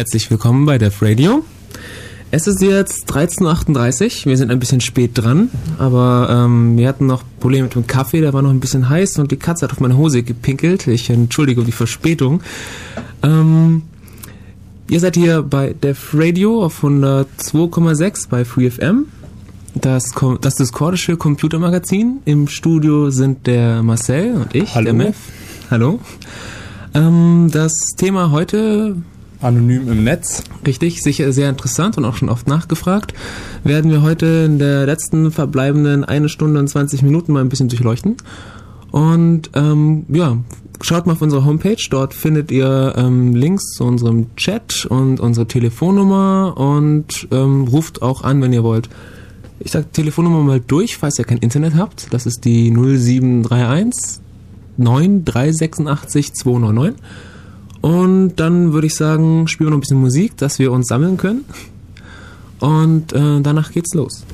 Herzlich willkommen bei Def Radio. Es ist jetzt 13.38 Uhr, wir sind ein bisschen spät dran, aber ähm, wir hatten noch Probleme mit dem Kaffee, der war noch ein bisschen heiß und die Katze hat auf meine Hose gepinkelt. Ich entschuldige die Verspätung. Ähm, ihr seid hier bei Def Radio auf 102,6 bei FreeFM. Das, das diskordische Computermagazin. Im Studio sind der Marcel und ich, Hallo. der Mev. Hallo. Ähm, das Thema heute Anonym im Netz. Richtig, sicher sehr interessant und auch schon oft nachgefragt. Werden wir heute in der letzten verbleibenden eine Stunde und 20 Minuten mal ein bisschen durchleuchten. Und ähm, ja, schaut mal auf unsere Homepage, dort findet ihr ähm, Links zu unserem Chat und unsere Telefonnummer und ähm, ruft auch an, wenn ihr wollt. Ich sag Telefonnummer mal durch, falls ihr kein Internet habt. Das ist die 0731 9386 299. Und dann würde ich sagen, spielen wir noch ein bisschen Musik, dass wir uns sammeln können. Und äh, danach geht's los.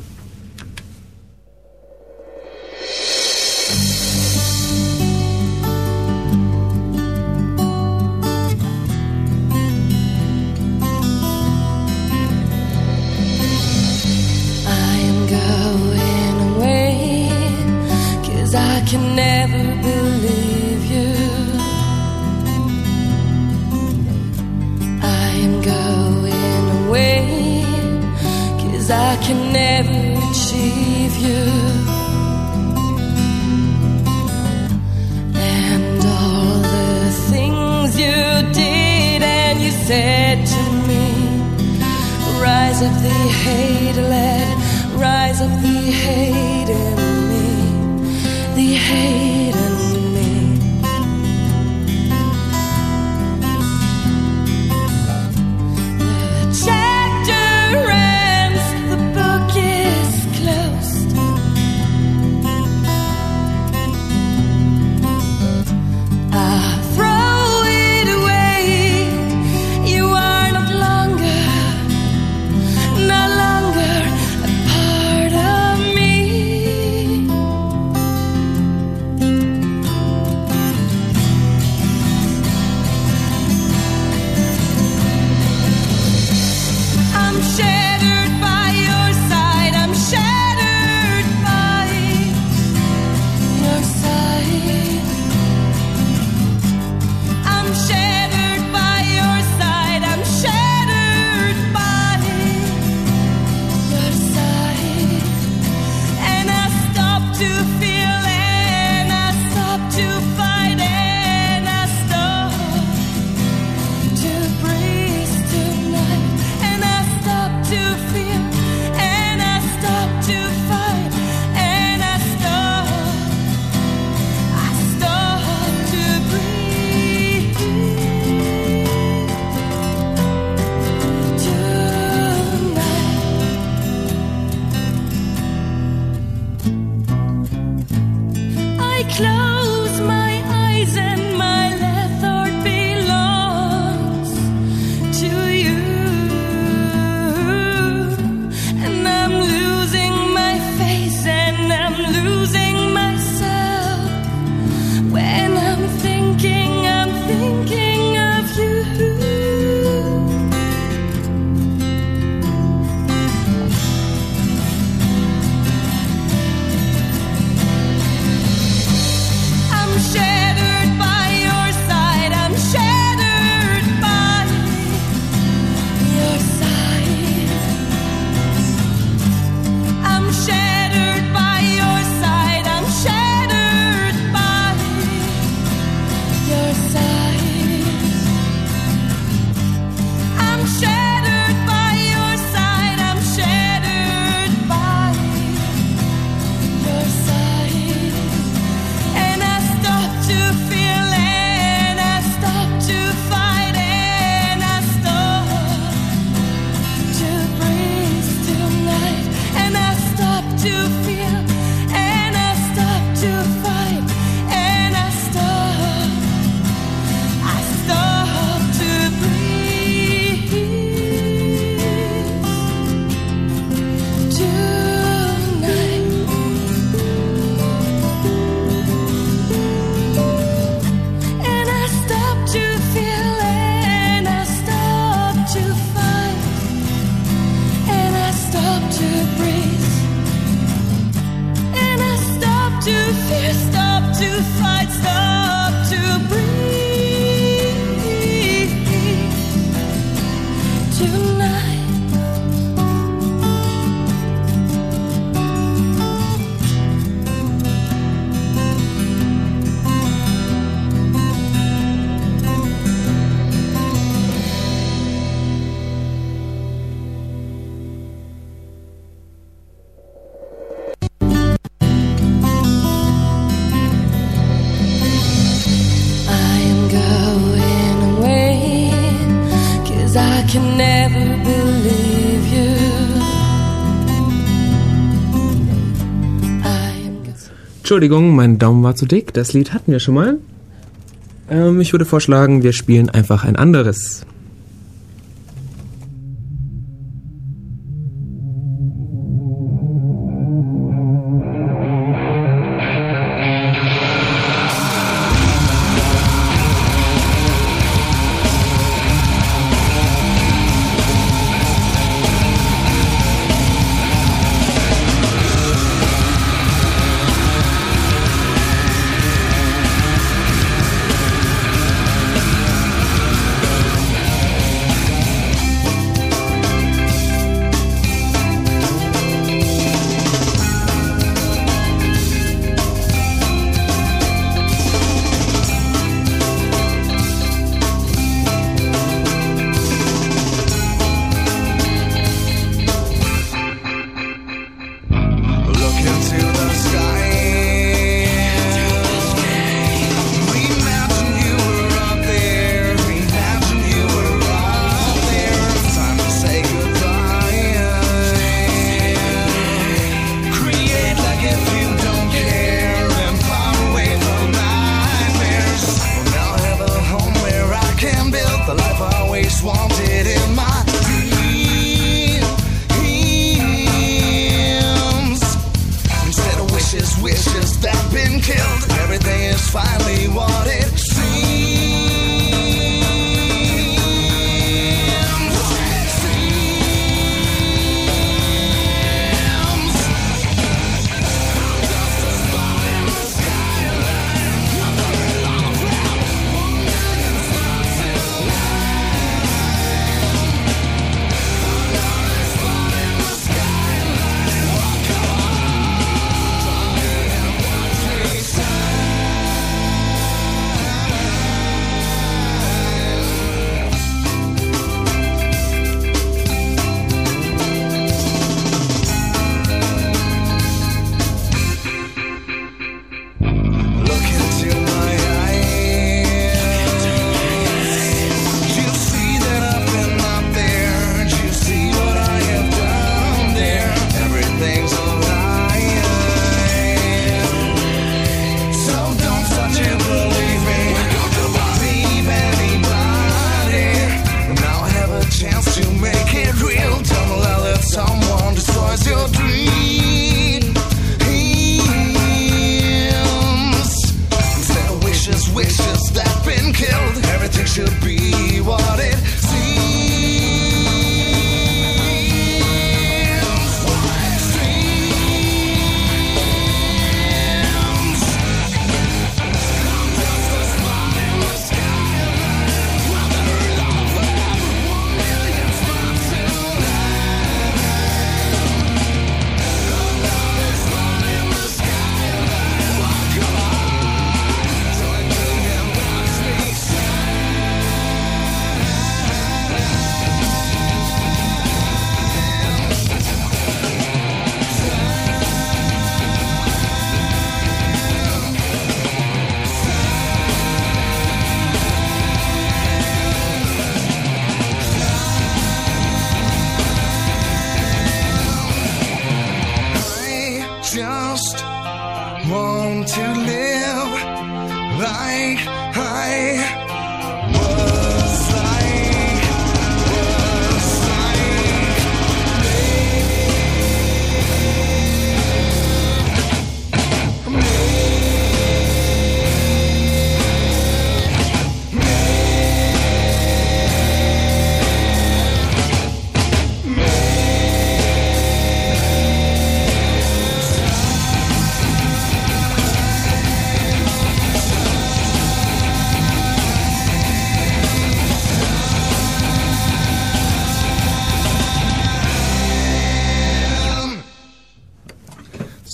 Entschuldigung, mein Daumen war zu dick. Das Lied hatten wir schon mal. Ähm, ich würde vorschlagen, wir spielen einfach ein anderes.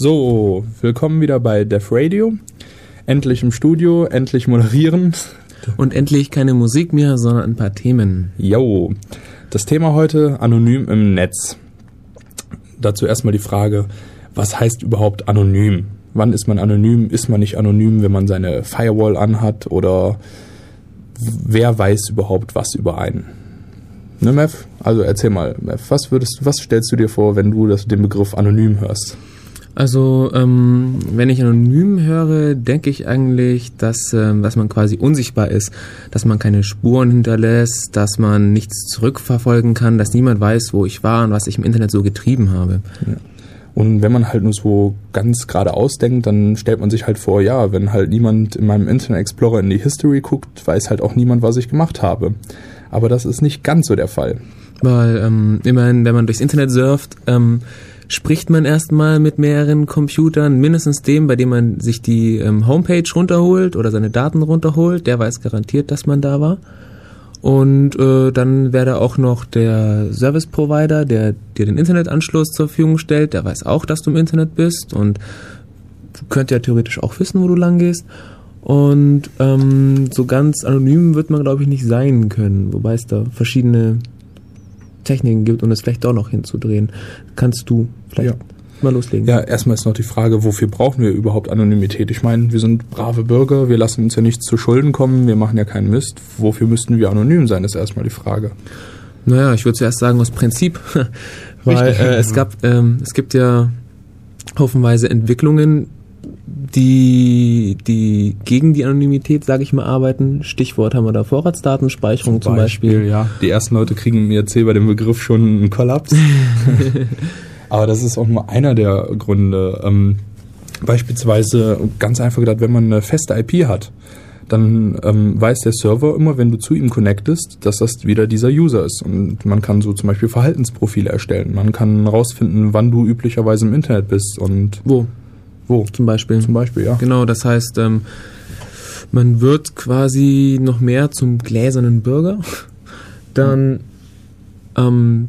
So, willkommen wieder bei Def Radio. Endlich im Studio, endlich moderieren. Und endlich keine Musik mehr, sondern ein paar Themen. Jo, das Thema heute anonym im Netz. Dazu erstmal die Frage, was heißt überhaupt anonym? Wann ist man anonym? Ist man nicht anonym, wenn man seine Firewall anhat? Oder wer weiß überhaupt was über einen? Ne, Mev? Also erzähl mal, Mev, was würdest was stellst du dir vor, wenn du das, den Begriff anonym hörst? Also, ähm, wenn ich anonym höre, denke ich eigentlich, dass, ähm, dass man quasi unsichtbar ist, dass man keine Spuren hinterlässt, dass man nichts zurückverfolgen kann, dass niemand weiß, wo ich war und was ich im Internet so getrieben habe. Und wenn man halt nur so ganz geradeaus denkt, dann stellt man sich halt vor, ja, wenn halt niemand in meinem Internet Explorer in die History guckt, weiß halt auch niemand, was ich gemacht habe. Aber das ist nicht ganz so der Fall. Weil ähm, immerhin, wenn man durchs Internet surft, ähm, spricht man erstmal mit mehreren Computern, mindestens dem, bei dem man sich die ähm, Homepage runterholt oder seine Daten runterholt, der weiß garantiert, dass man da war. Und äh, dann wäre da auch noch der Service Provider, der dir den Internetanschluss zur Verfügung stellt, der weiß auch, dass du im Internet bist und könnte ja theoretisch auch wissen, wo du lang gehst. Und ähm, so ganz anonym wird man, glaube ich, nicht sein können, wobei es da verschiedene Techniken gibt, um das vielleicht doch noch hinzudrehen. Kannst du vielleicht Ja. mal loslegen? Ja, erstmal ist noch die Frage, wofür brauchen wir überhaupt Anonymität? Ich meine, wir sind brave Bürger, wir lassen uns ja nichts zu Schulden kommen, wir machen ja keinen Mist. Wofür müssten wir anonym sein, ist erstmal die Frage. Naja, ich würde zuerst sagen aus Prinzip, weil Richtig. äh, es gab, ähm, es gibt ja haufenweise Entwicklungen, die, die gegen die Anonymität, sage ich mal, arbeiten. Stichwort haben wir da Vorratsdatenspeicherung zum, Beispiel. ja. Die ersten Leute kriegen im IRC bei dem Begriff schon einen Kollaps. Aber das ist auch nur einer der Gründe. Ähm, beispielsweise ganz einfach gedacht, wenn man eine feste IP hat, dann ähm, weiß der Server immer, wenn du zu ihm connectest, dass das wieder dieser User ist. Und man kann so zum Beispiel Verhaltensprofile erstellen. Man kann rausfinden, wann du üblicherweise im Internet bist und Wo wo. zum Beispiel? Zum Beispiel, ja. Genau, das heißt, ähm, man wird quasi noch mehr zum gläsernen Bürger. Dann, ähm,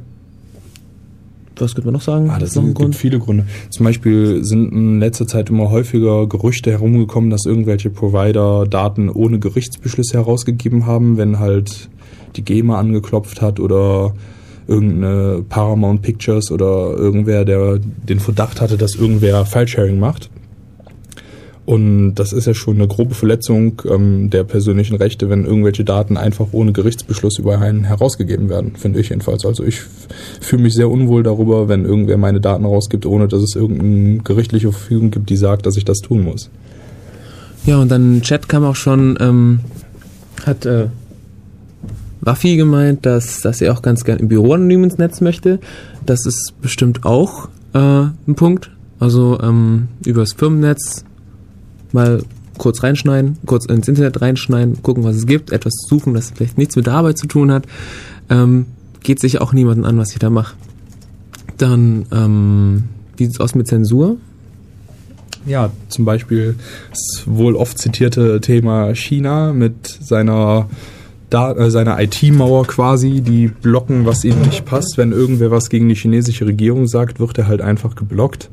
was könnte man noch sagen? Ah, das sind, Grund? gibt viele Gründe. Zum Beispiel sind in letzter Zeit immer häufiger Gerüchte herumgekommen, dass irgendwelche Provider Daten ohne Gerichtsbeschlüsse herausgegeben haben, wenn halt die GEMA angeklopft hat oder irgendeine Paramount Pictures oder irgendwer, der den Verdacht hatte, dass irgendwer Filesharing macht. Und das ist ja schon eine grobe Verletzung ähm, der persönlichen Rechte, wenn irgendwelche Daten einfach ohne Gerichtsbeschluss über einen herausgegeben werden, finde ich jedenfalls. Also ich fühle mich sehr unwohl darüber, wenn irgendwer meine Daten rausgibt, ohne dass es irgendeine gerichtliche Verfügung gibt, die sagt, dass ich das tun muss. Ja, und dann im Chat kam auch schon, ähm, hat äh, Waffi gemeint, dass, dass er auch ganz gern im Büro anonym ins Netz möchte. Das ist bestimmt auch äh, ein Punkt. Also ähm, übers Firmennetz mal kurz reinschneiden, kurz ins Internet reinschneiden, gucken, was es gibt, etwas suchen, das vielleicht nichts mit der Arbeit zu tun hat. Ähm, geht sich auch niemanden an, was ich da mache. Dann, ähm, wie sieht's aus mit Zensur? Ja, zum Beispiel das wohl oft zitierte Thema China mit seiner äh, seiner IT-Mauer quasi, die blocken, was ihnen nicht passt. Wenn irgendwer was gegen die chinesische Regierung sagt, wird er halt einfach geblockt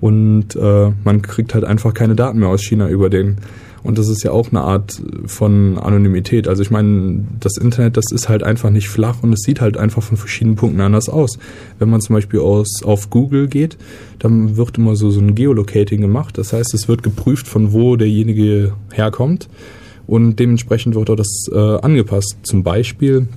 und äh, man kriegt halt einfach keine Daten mehr aus China über den. Und das ist ja auch eine Art von Anonymität. Also ich meine, das Internet, das ist halt einfach nicht flach und es sieht halt einfach von verschiedenen Punkten anders aus. Wenn man zum Beispiel aus, auf Google geht, dann wird immer so, so ein Geolocating gemacht. Das heißt, es wird geprüft, von wo derjenige herkommt und dementsprechend wird auch das äh, angepasst. Zum Beispiel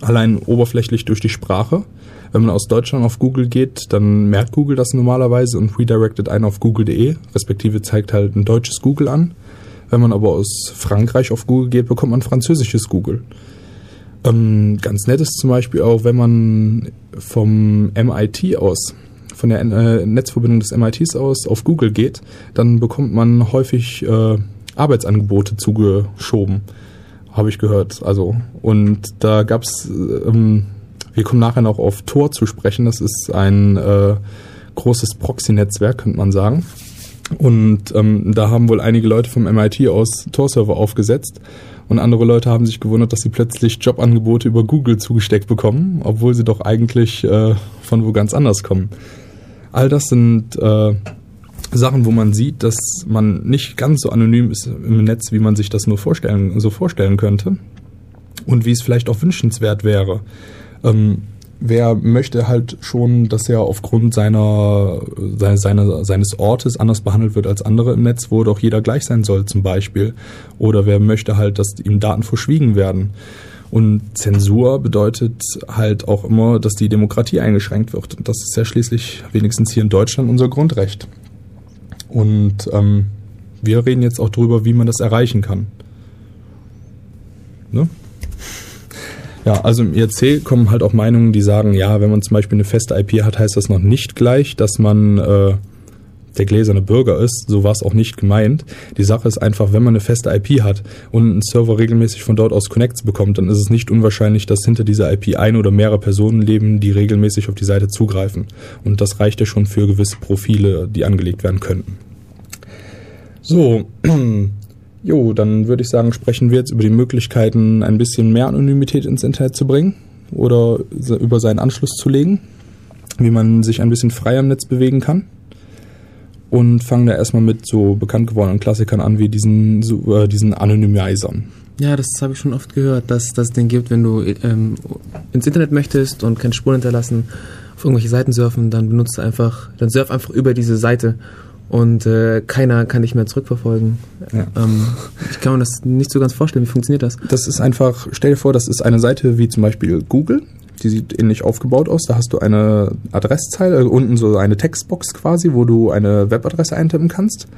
allein oberflächlich durch die Sprache. Wenn man aus Deutschland auf Google geht, dann merkt Google das normalerweise und redirected einen auf google.de, respektive zeigt halt ein deutsches Google an. Wenn man aber aus Frankreich auf Google geht, bekommt man französisches Google. Ähm, ganz nett ist zum Beispiel auch, wenn man vom MIT aus, von der äh, Netzverbindung des MITs aus auf Google geht, dann bekommt man häufig äh, Arbeitsangebote zugeschoben, habe ich gehört. Also und da gab's, ähm, wir kommen nachher noch auf Tor zu sprechen. Das ist ein äh, großes Proxy-Netzwerk, könnte man sagen. Und ähm, da haben wohl einige Leute vom MIT aus Tor-Server aufgesetzt. Und andere Leute haben sich gewundert, dass sie plötzlich Jobangebote über Google zugesteckt bekommen, obwohl sie doch eigentlich äh, von wo ganz anders kommen. All das sind äh, Sachen, wo man sieht, dass man nicht ganz so anonym ist im Netz, wie man sich das nur vorstellen, so vorstellen könnte und wie es vielleicht auch wünschenswert wäre. Ähm, wer möchte halt schon, dass er aufgrund seiner, seine, seine, seines Ortes anders behandelt wird als andere im Netz, wo doch jeder gleich sein soll zum Beispiel. Oder wer möchte halt, dass ihm Daten verschwiegen werden. Und Zensur bedeutet halt auch immer, dass die Demokratie eingeschränkt wird. Und das ist ja schließlich wenigstens hier in Deutschland unser Grundrecht. Und ähm, wir reden jetzt auch darüber, wie man das erreichen kann. Ne? Ja, also im IRC kommen halt auch Meinungen, die sagen, ja, wenn man zum Beispiel eine feste IP hat, heißt das noch nicht gleich, dass man äh, der gläserne Bürger ist. So war es auch nicht gemeint. Die Sache ist einfach, wenn man eine feste IP hat und ein Server regelmäßig von dort aus Connects bekommt, dann ist es nicht unwahrscheinlich, dass hinter dieser IP ein oder mehrere Personen leben, die regelmäßig auf die Seite zugreifen. Und das reicht ja schon für gewisse Profile, die angelegt werden könnten. So, jo, dann würde ich sagen, sprechen wir jetzt über die Möglichkeiten, ein bisschen mehr Anonymität ins Internet zu bringen oder über seinen Anschluss zu legen, wie man sich ein bisschen freier im Netz bewegen kann und fangen da erstmal mit so bekannt gewordenen Klassikern an, wie diesen, so, äh, diesen Anonymisern. Ja, das habe ich schon oft gehört, dass das den gibt, wenn du ähm, ins Internet möchtest und keine Spuren hinterlassen, auf irgendwelche Seiten surfen, dann benutzt einfach, dann surf einfach über diese Seite und äh, keiner kann dich mehr zurückverfolgen. Ja. Ähm, ich kann mir das nicht so ganz vorstellen. Wie funktioniert das? Das ist einfach, stell dir vor, das ist eine Seite wie zum Beispiel Google. Die sieht ähnlich aufgebaut aus. Da hast du eine Adresszeile, äh, unten so eine Textbox quasi, wo du eine Webadresse eintippen kannst.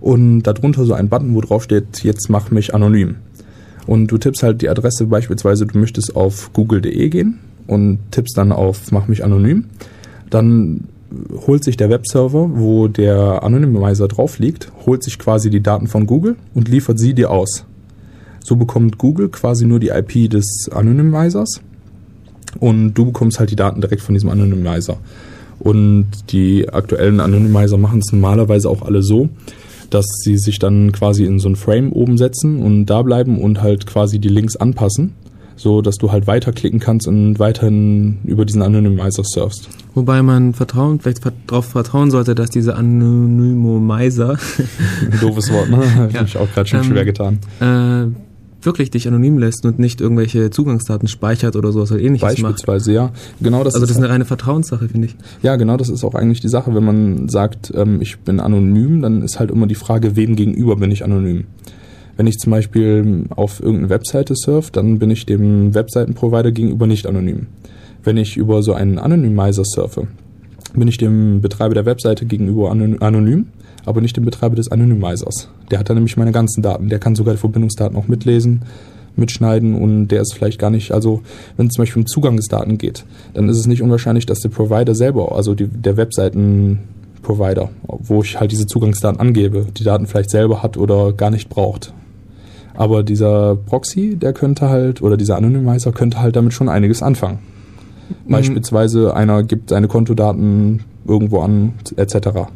Und darunter so ein Button, wo drauf steht, jetzt mach mich anonym. Und du tippst halt die Adresse beispielsweise, du möchtest auf google.de gehen und tippst dann auf mach mich anonym. Dann holt sich der Webserver, wo der Anonymizer drauf liegt, holt sich quasi die Daten von Google und liefert sie dir aus. So bekommt Google quasi nur die IP des Anonymizers und du bekommst halt die Daten direkt von diesem Anonymizer. Und die aktuellen Anonymizer machen es normalerweise auch alle so, dass sie sich dann quasi in so ein Frame oben setzen und da bleiben und halt quasi die Links anpassen, so dass du halt weiterklicken kannst und weiterhin über diesen Anonymizer surfst. Wobei man vertrauen, vielleicht darauf vertrauen sollte, dass diese Anonymizer Ein doofes Wort, ne? Hab ich Ja. mich auch gerade schon Ähm, schwer getan. äh, wirklich dich anonym lässt und nicht irgendwelche Zugangsdaten speichert oder sowas oder ähnliches macht. Beispielsweise, ja. Genau das Also ist das ist eine reine Vertrauenssache, finde ich. Ja, genau, das ist auch eigentlich die Sache. Wenn man sagt, ähm, ich bin anonym, dann ist halt immer die Frage, wem gegenüber bin ich anonym. Wenn ich zum Beispiel auf irgendeine Webseite surfe, dann bin ich dem Webseitenprovider gegenüber nicht anonym. Wenn ich über so einen Anonymizer surfe, bin ich dem Betreiber der Webseite gegenüber anon- anonym, aber nicht dem Betreiber des Anonymizers. Der hat dann nämlich meine ganzen Daten. Der kann sogar die Verbindungsdaten auch mitlesen, mitschneiden und der ist vielleicht gar nicht, also wenn es zum Beispiel um Zugangsdaten geht, dann ist es nicht unwahrscheinlich, dass der Provider selber, also die, der Webseitenprovider, wo ich halt diese Zugangsdaten angebe, die Daten vielleicht selber hat oder gar nicht braucht. Aber dieser Proxy, der könnte halt, oder dieser Anonymizer könnte halt damit schon einiges anfangen. Beispielsweise einer gibt seine Kontodaten irgendwo an, etc.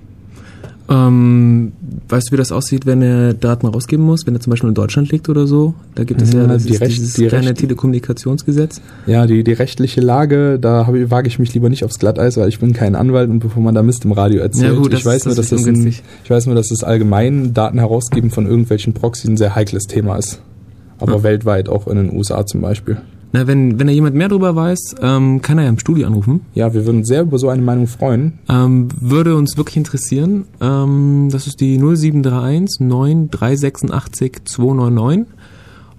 Ähm, weißt du, wie das aussieht, wenn er Daten rausgeben muss, wenn er zum Beispiel in Deutschland liegt oder so? Da gibt es ja, Ja, das die Recht- dieses die kleine Recht- Telekommunikationsgesetz. Ja, die, die rechtliche Lage, da hab ich, wage ich mich lieber nicht aufs Glatteis, weil ich bin kein Anwalt und bevor man da Mist im Radio erzählt. Ja, gut, das ich weiß nur, dass das ein, ich weiß nur, dass das allgemein Daten herausgeben von irgendwelchen Proxys ein sehr heikles Thema ist. Aber Ja. weltweit, auch in den USA zum Beispiel. Na, wenn, wenn da jemand mehr drüber weiß, ähm, kann er ja im Studio anrufen. Ja, wir würden uns sehr über so eine Meinung freuen. Ähm, würde uns wirklich interessieren. Ähm, das ist die 0731 9386 299.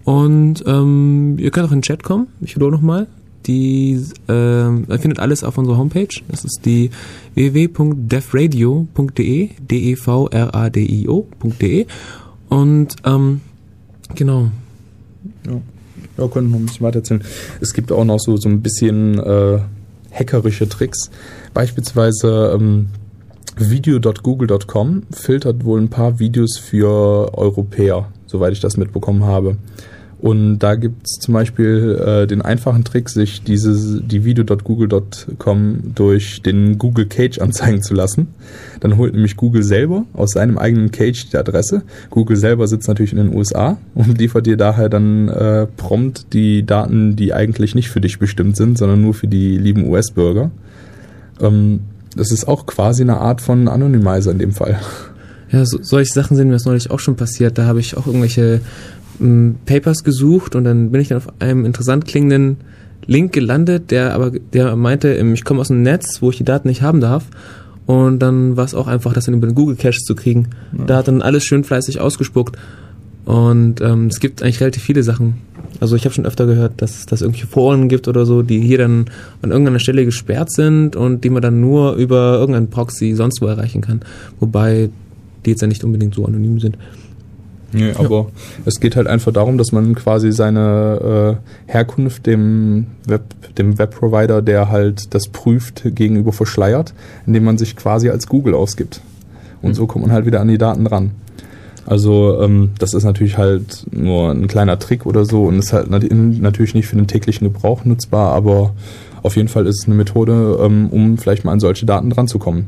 Und ähm, ihr könnt auch in den Chat kommen. Ich wiederhole nochmal. Die, ähm, ihr findet alles auf unserer Homepage. Das ist die www.devradio.de, D-E-V-R-A-D-I-O.de. Und ähm, genau. Ja, können noch ein bisschen weiter erzählen. Es gibt auch noch so, so ein bisschen äh, hackerische Tricks. Beispielsweise ähm, video.google.com filtert wohl ein paar Videos für Europäer, soweit ich das mitbekommen habe. Und da gibt es zum Beispiel äh, den einfachen Trick, sich diese, die video.google.com durch den Google Cage anzeigen zu lassen. Dann holt nämlich Google selber aus seinem eigenen Cage die Adresse. Google selber sitzt natürlich in den USA und liefert dir daher dann äh, prompt die Daten, die eigentlich nicht für dich bestimmt sind, sondern nur für die lieben US-Bürger. Ähm, Das ist auch quasi eine Art von Anonymizer in dem Fall. Ja, so, solche Sachen sind mir das neulich auch schon passiert. Da habe ich auch irgendwelche m, Papers gesucht und dann bin ich dann auf einem interessant klingenden Link gelandet, der aber der meinte, ähm, ich komme aus einem Netz, wo ich die Daten nicht haben darf. Und dann war es auch einfach, das dann über den Google Cache zu kriegen. Da hat dann alles schön fleißig ausgespuckt. Und ähm, es gibt eigentlich relativ viele Sachen. Also ich habe schon öfter gehört, dass dass irgendwelche Foren gibt oder so, die hier dann an irgendeiner Stelle gesperrt sind und die man dann nur über irgendeinen Proxy sonst wo erreichen kann. Wobei die jetzt ja nicht unbedingt so anonym sind. Nee, aber es geht halt einfach darum, dass man quasi seine äh, Herkunft dem Web, dem Webprovider, der halt das prüft, gegenüber verschleiert, indem man sich quasi als Google ausgibt. Und so kommt man halt wieder an die Daten ran. Also ähm, das ist natürlich halt nur ein kleiner Trick oder so und ist halt nat- natürlich nicht für den täglichen Gebrauch nutzbar, aber auf jeden Fall ist es eine Methode, ähm, um vielleicht mal an solche Daten dran zu kommen.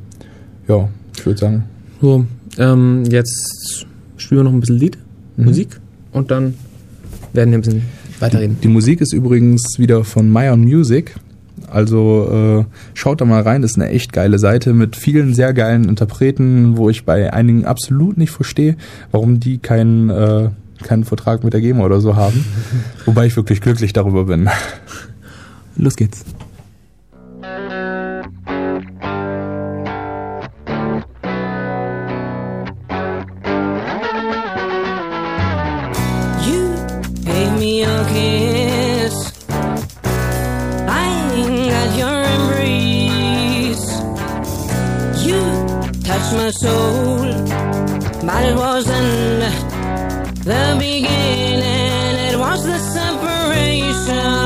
Ja, ich würde sagen. So, ähm, jetzt spielen wir noch ein bisschen Lied, Musik und dann werden wir ein bisschen weiterreden. Die Musik ist übrigens wieder von Mayon Music. Also äh, schaut da mal rein, das ist eine echt geile Seite mit vielen sehr geilen Interpreten, wo ich bei einigen absolut nicht verstehe, warum die keinen, äh, keinen Vertrag mit der GEMA oder so haben. Wobei ich wirklich glücklich darüber bin. Los geht's. The beginning. It was the separation,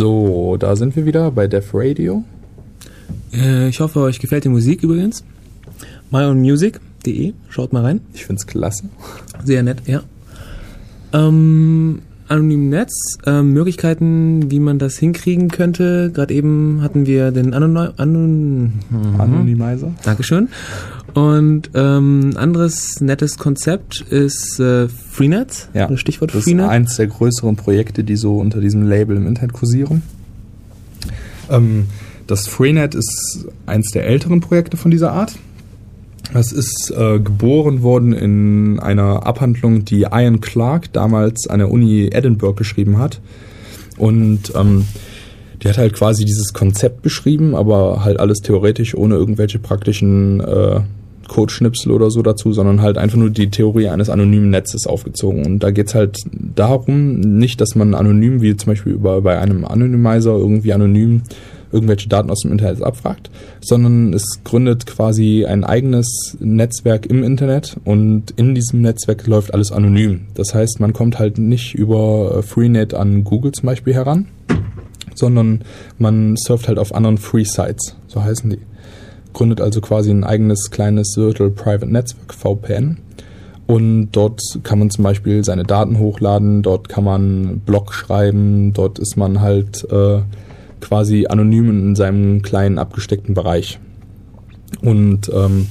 So, da sind wir wieder bei Def Radio. Äh, ich hoffe, euch gefällt die Musik übrigens. myownmusic.de, schaut mal rein. Ich find's klasse. Sehr nett, ja. Ähm, anonym Netz, ähm, Möglichkeiten, wie man das hinkriegen könnte. Gerade eben hatten wir den Anon... Anon. Anonymizer. Dankeschön. Und ähm, anderes nettes Konzept ist äh, Freenet. Ja, Das Stichwort das ist Freenet. eins der größeren Projekte, die so unter diesem Label im Internet kursieren. Ähm, das Freenet ist eins der älteren Projekte von dieser Art. Es ist äh, geboren worden in einer Abhandlung, die Ian Clark damals an der Uni Edinburgh geschrieben hat. Und ähm, die hat halt quasi dieses Konzept beschrieben, aber halt alles theoretisch, ohne irgendwelche praktischen äh, Codeschnipsel oder so dazu, sondern halt einfach nur die Theorie eines anonymen Netzes aufgezogen. Und da geht's halt darum, nicht, dass man anonym, wie zum Beispiel über, bei einem Anonymizer irgendwie anonym irgendwelche Daten aus dem Internet abfragt, sondern es gründet quasi ein eigenes Netzwerk im Internet und in diesem Netzwerk läuft alles anonym. Das heißt, man kommt halt nicht über äh, Freenet an Google zum Beispiel heran, sondern man surft halt auf anderen Free Sites, so heißen die. Gründet also quasi ein eigenes kleines Virtual Private Netzwerk, VPN. Und dort kann man zum Beispiel seine Daten hochladen, dort kann man Blog schreiben, dort ist man halt äh, quasi anonym in seinem kleinen abgesteckten Bereich. Und ähm,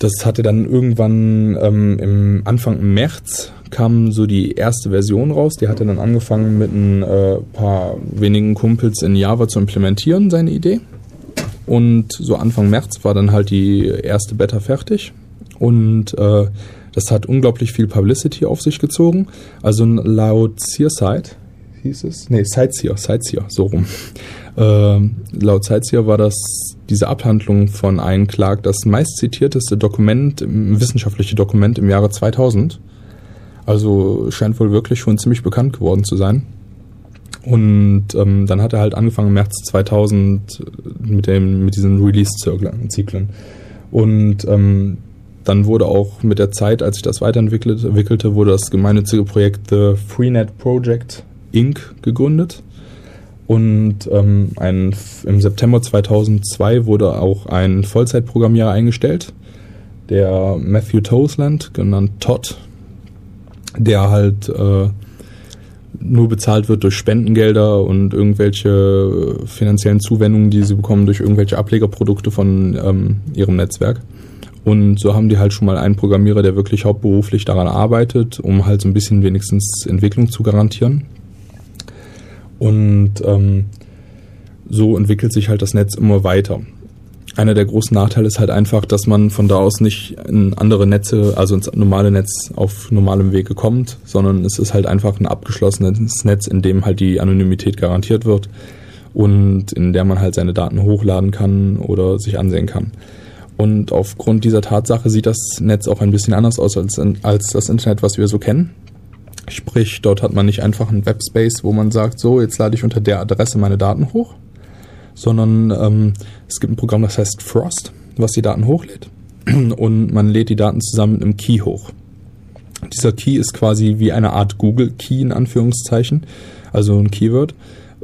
das hatte dann irgendwann ähm, im Anfang März kam so die erste Version raus. Die hatte dann angefangen mit ein äh, paar wenigen Kumpels in Java zu implementieren, seine Idee. Und so Anfang März war dann halt die erste Beta fertig. Und äh, das hat unglaublich viel Publicity auf sich gezogen. Also laut Searside hieß es, nee, Sightseer, Sightseer, so rum. Ähm, laut Sightseer war das diese Abhandlung von Ian Clark das meistzitierteste Dokument, wissenschaftliche Dokument im Jahre 2000. Also scheint wohl wirklich schon ziemlich bekannt geworden zu sein. Und ähm, dann hat er halt angefangen im März 2000 mit, dem, mit diesen Release-Zyklen. Und ähm, dann wurde auch mit der Zeit, als sich das weiterentwickelte, entwickelte, wurde das gemeinnützige Projekt The Freenet Project Inc. gegründet. Und ähm, ein, im September 2002 wurde auch ein Vollzeitprogrammierer eingestellt, der Matthew Toseland, genannt Todd, der halt äh, nur bezahlt wird durch Spendengelder und irgendwelche finanziellen Zuwendungen, die sie bekommen durch irgendwelche Ablegerprodukte von ähm, ihrem Netzwerk. Und so haben die halt schon mal einen Programmierer, der wirklich hauptberuflich daran arbeitet, um halt so ein bisschen wenigstens Entwicklung zu garantieren. Und ähm, so entwickelt sich halt das Netz immer weiter. Einer der großen Nachteile ist halt einfach, dass man von da aus nicht in andere Netze, also ins normale Netz auf normalem Wege kommt, sondern es ist halt einfach ein abgeschlossenes Netz, in dem halt die Anonymität garantiert wird und in der man halt seine Daten hochladen kann oder sich ansehen kann. Und aufgrund dieser Tatsache sieht das Netz auch ein bisschen anders aus als, als das Internet, was wir so kennen. Sprich, dort hat man nicht einfach einen Webspace, wo man sagt, so, jetzt lade ich unter der Adresse meine Daten hoch, sondern ähm, es gibt ein Programm, das heißt Frost, was die Daten hochlädt. Und man lädt die Daten zusammen mit einem Key hoch. Dieser Key ist quasi wie eine Art Google-Key in Anführungszeichen, also ein Keyword,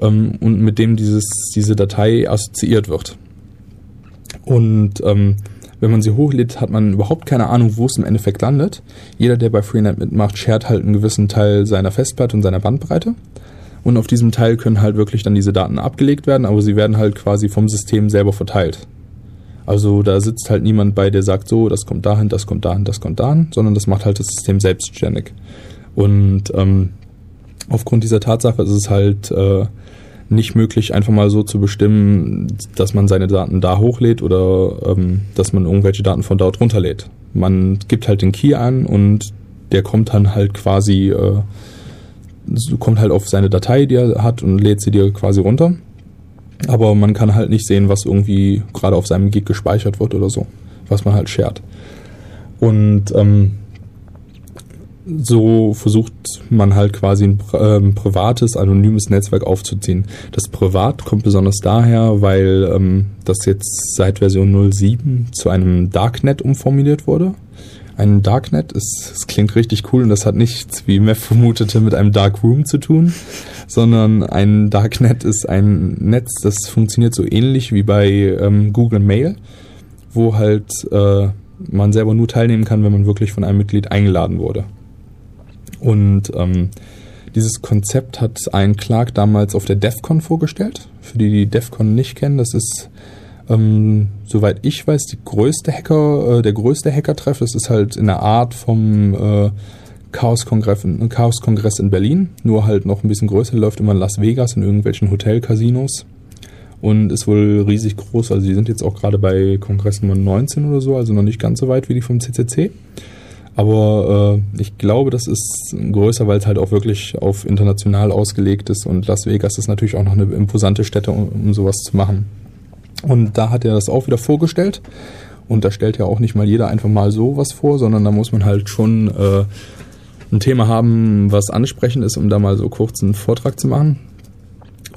ähm, und mit dem dieses, diese Datei assoziiert wird. Und ähm, wenn man sie hochlädt, hat man überhaupt keine Ahnung, wo es im Endeffekt landet. Jeder, der bei Freenet mitmacht, shared halt einen gewissen Teil seiner Festplatte und seiner Bandbreite. Und auf diesem Teil können halt wirklich dann diese Daten abgelegt werden, aber sie werden halt quasi vom System selber verteilt. Also da sitzt halt niemand bei, der sagt so, das kommt dahin, das kommt dahin, das kommt dahin, sondern das macht halt das System selbstständig. Und ähm, aufgrund dieser Tatsache ist es halt äh, nicht möglich, einfach mal so zu bestimmen, dass man seine Daten da hochlädt oder ähm, dass man irgendwelche Daten von dort runterlädt. Man gibt halt den Key an und der kommt dann halt quasi, äh, kommt halt auf seine Datei, die er hat und lädt sie dir quasi runter. Aber man kann halt nicht sehen, was irgendwie gerade auf seinem Gig gespeichert wird oder so, was man halt shared. Und ähm, so versucht man halt quasi ein ähm, privates, anonymes Netzwerk aufzuziehen. Das Privat kommt besonders daher, weil ähm, das jetzt seit Version 07 zu einem Darknet umformuliert wurde. Ein Darknet ist, es klingt richtig cool und das hat nichts, wie Meth vermutete, mit einem Darkroom zu tun, sondern ein Darknet ist ein Netz, das funktioniert so ähnlich wie bei ähm, Google Mail, wo halt äh, man selber nur teilnehmen kann, wenn man wirklich von einem Mitglied eingeladen wurde. Und ähm, dieses Konzept hat ein Clark damals auf der DEFCON vorgestellt. Für die, die DEFCON nicht kennen, das ist, ähm, soweit ich weiß, die größte Hacker, äh, der größte Hacker-Treff. Das ist halt in der Art vom äh, Chaos-Kongress in, Chaos-Kongress in Berlin, nur halt noch ein bisschen größer. Läuft immer in Las Vegas in irgendwelchen Hotel-Casinos und ist wohl riesig groß. Also die sind jetzt auch gerade bei Kongress Nummer 19 oder so, also noch nicht ganz so weit wie die vom CCC. Aber äh, ich glaube, das ist größer, weil es halt auch wirklich auf international ausgelegt ist und Las Vegas ist natürlich auch noch eine imposante Stätte, um, um sowas zu machen. Und da hat er das auch wieder vorgestellt. Und da stellt ja auch nicht mal jeder einfach mal so was vor, sondern da muss man halt schon äh, ein Thema haben, was ansprechend ist, um da mal so kurz einen Vortrag zu machen.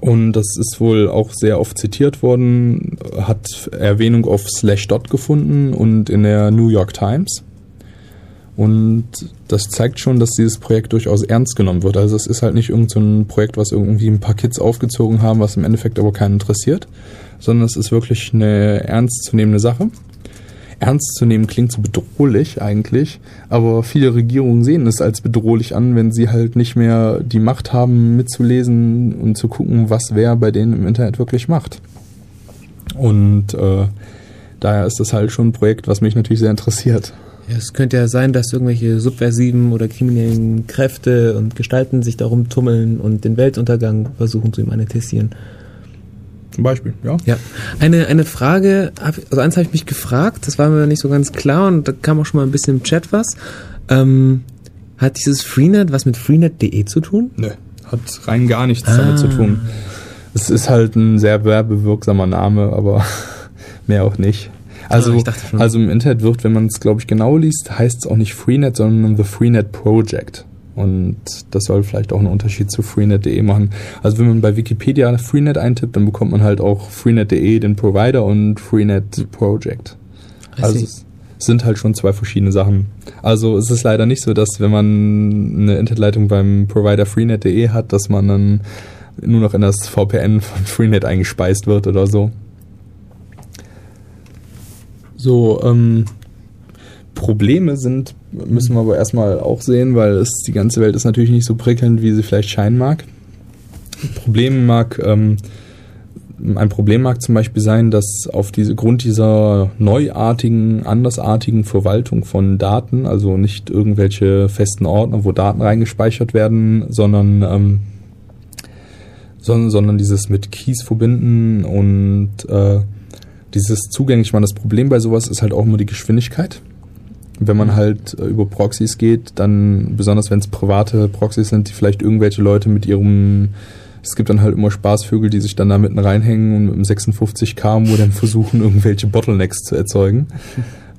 Und das ist wohl auch sehr oft zitiert worden, hat Erwähnung auf Slashdot gefunden und in der New York Times. Und das zeigt schon, dass dieses Projekt durchaus ernst genommen wird. Also es ist halt nicht irgendein so Projekt, was irgendwie ein paar Kids aufgezogen haben, was im Endeffekt aber keinen interessiert, sondern es ist wirklich eine ernstzunehmende Sache. Ernst zu nehmen klingt so bedrohlich eigentlich, aber viele Regierungen sehen es als bedrohlich an, wenn sie halt nicht mehr die Macht haben, mitzulesen und zu gucken, was wer bei denen im Internet wirklich macht. Und äh, daher ist das halt schon ein Projekt, was mich natürlich sehr interessiert. Es könnte ja sein, dass irgendwelche subversiven oder kriminellen Kräfte und Gestalten sich darum tummeln und den Weltuntergang versuchen zu manifestieren. Zum Beispiel, ja. Ja, eine, eine Frage, also eins habe ich mich gefragt, das war mir nicht so ganz klar und da kam auch schon mal ein bisschen im Chat was. Ähm, hat dieses Freenet was mit freenet.de zu tun? Nö, hat rein gar nichts damit zu tun. Es ist halt ein sehr werbewirksamer Name, aber mehr auch nicht. Also, Ah, also im Internet wird, wenn man es, glaube ich, genau liest, heißt es auch nicht Freenet, sondern The Freenet Project. Und das soll vielleicht auch einen Unterschied zu freenet.de machen. Also wenn man bei Wikipedia Freenet eintippt, dann bekommt man halt auch freenet.de, den Provider, und Freenet Project. Also es sind halt schon zwei verschiedene Sachen. Also es ist leider nicht so, dass wenn man eine Internetleitung beim Provider freenet.de hat, dass man dann nur noch in das VPN von Freenet eingespeist wird oder so. So, ähm, Probleme sind, müssen wir aber erstmal auch sehen, weil es, die ganze Welt ist natürlich nicht so prickelnd, wie sie vielleicht scheinen mag. Problem mag, ähm, ein Problem mag zum Beispiel sein, dass auf diese Grund dieser neuartigen, andersartigen Verwaltung von Daten, also nicht irgendwelche festen Ordner, wo Daten reingespeichert werden, sondern ähm, sondern, sondern dieses mit Keys verbinden und äh, dieses zugänglich machen. Das Problem bei sowas ist halt auch immer die Geschwindigkeit. Wenn man halt äh, über Proxys geht, dann, besonders wenn es private Proxys sind, die vielleicht irgendwelche Leute mit ihrem, es gibt dann halt immer Spaßvögel, die sich dann da mitten reinhängen und mit dem 56 km dann versuchen, irgendwelche Bottlenecks zu erzeugen.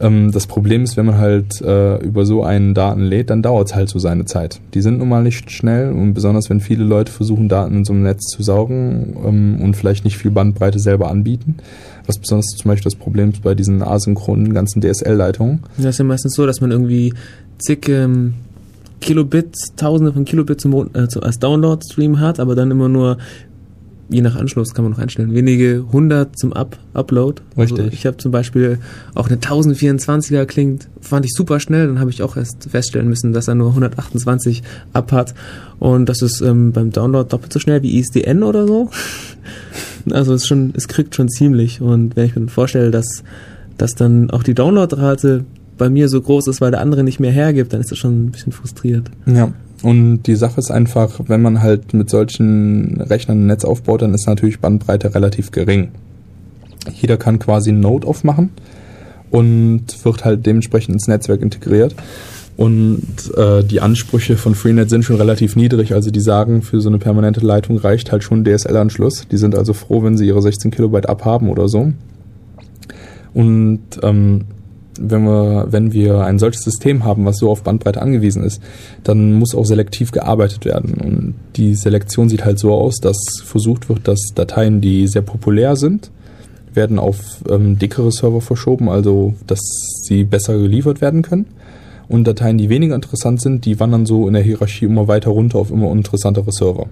Ähm, das Problem ist, wenn man halt äh, über so einen Daten lädt, dann dauert es halt so seine Zeit. Die sind nun mal nicht schnell und besonders wenn viele Leute versuchen, Daten in so einem Netz zu saugen ähm, und vielleicht nicht viel Bandbreite selber anbieten, was besonders zum Beispiel das Problem ist bei diesen asynchronen ganzen DSL-Leitungen. Das ist ja meistens so, dass man irgendwie zig ähm, Kilobits, tausende von Kilobits zum, äh, als Download-Stream hat, aber dann immer nur, je nach Anschluss kann man noch einstellen, wenige hundert zum Up Upload. Also Richtig. ich habe zum Beispiel auch eine 1024er klingt, fand ich super schnell, dann habe ich auch erst feststellen müssen, dass er nur 128 ab hat und das ist ähm, beim Download doppelt so schnell wie ISDN oder so. Also es schon, es kriegt schon ziemlich und wenn ich mir vorstelle, dass, dass dann auch die Downloadrate bei mir so groß ist, weil der andere nicht mehr hergibt, dann ist das schon ein bisschen frustriert. Ja. Und die Sache ist einfach, wenn man halt mit solchen Rechnern ein Netz aufbaut, dann ist natürlich Bandbreite relativ gering. Jeder kann quasi einen Node aufmachen und wird halt dementsprechend ins Netzwerk integriert. Und äh, die Ansprüche von Freenet sind schon relativ niedrig. Also die sagen, für so eine permanente Leitung reicht halt schon DSL-Anschluss. Die sind also froh, wenn sie ihre 16 Kilobyte abhaben oder so. Und ähm, wenn wir, wenn wir ein solches System haben, was so auf Bandbreite angewiesen ist, dann muss auch selektiv gearbeitet werden. Und die Selektion sieht halt so aus, dass versucht wird, dass Dateien, die sehr populär sind, werden auf ähm, dickere Server verschoben, also dass sie besser geliefert werden können. Und Dateien, die weniger interessant sind, die wandern so in der Hierarchie immer weiter runter auf immer uninteressantere Server.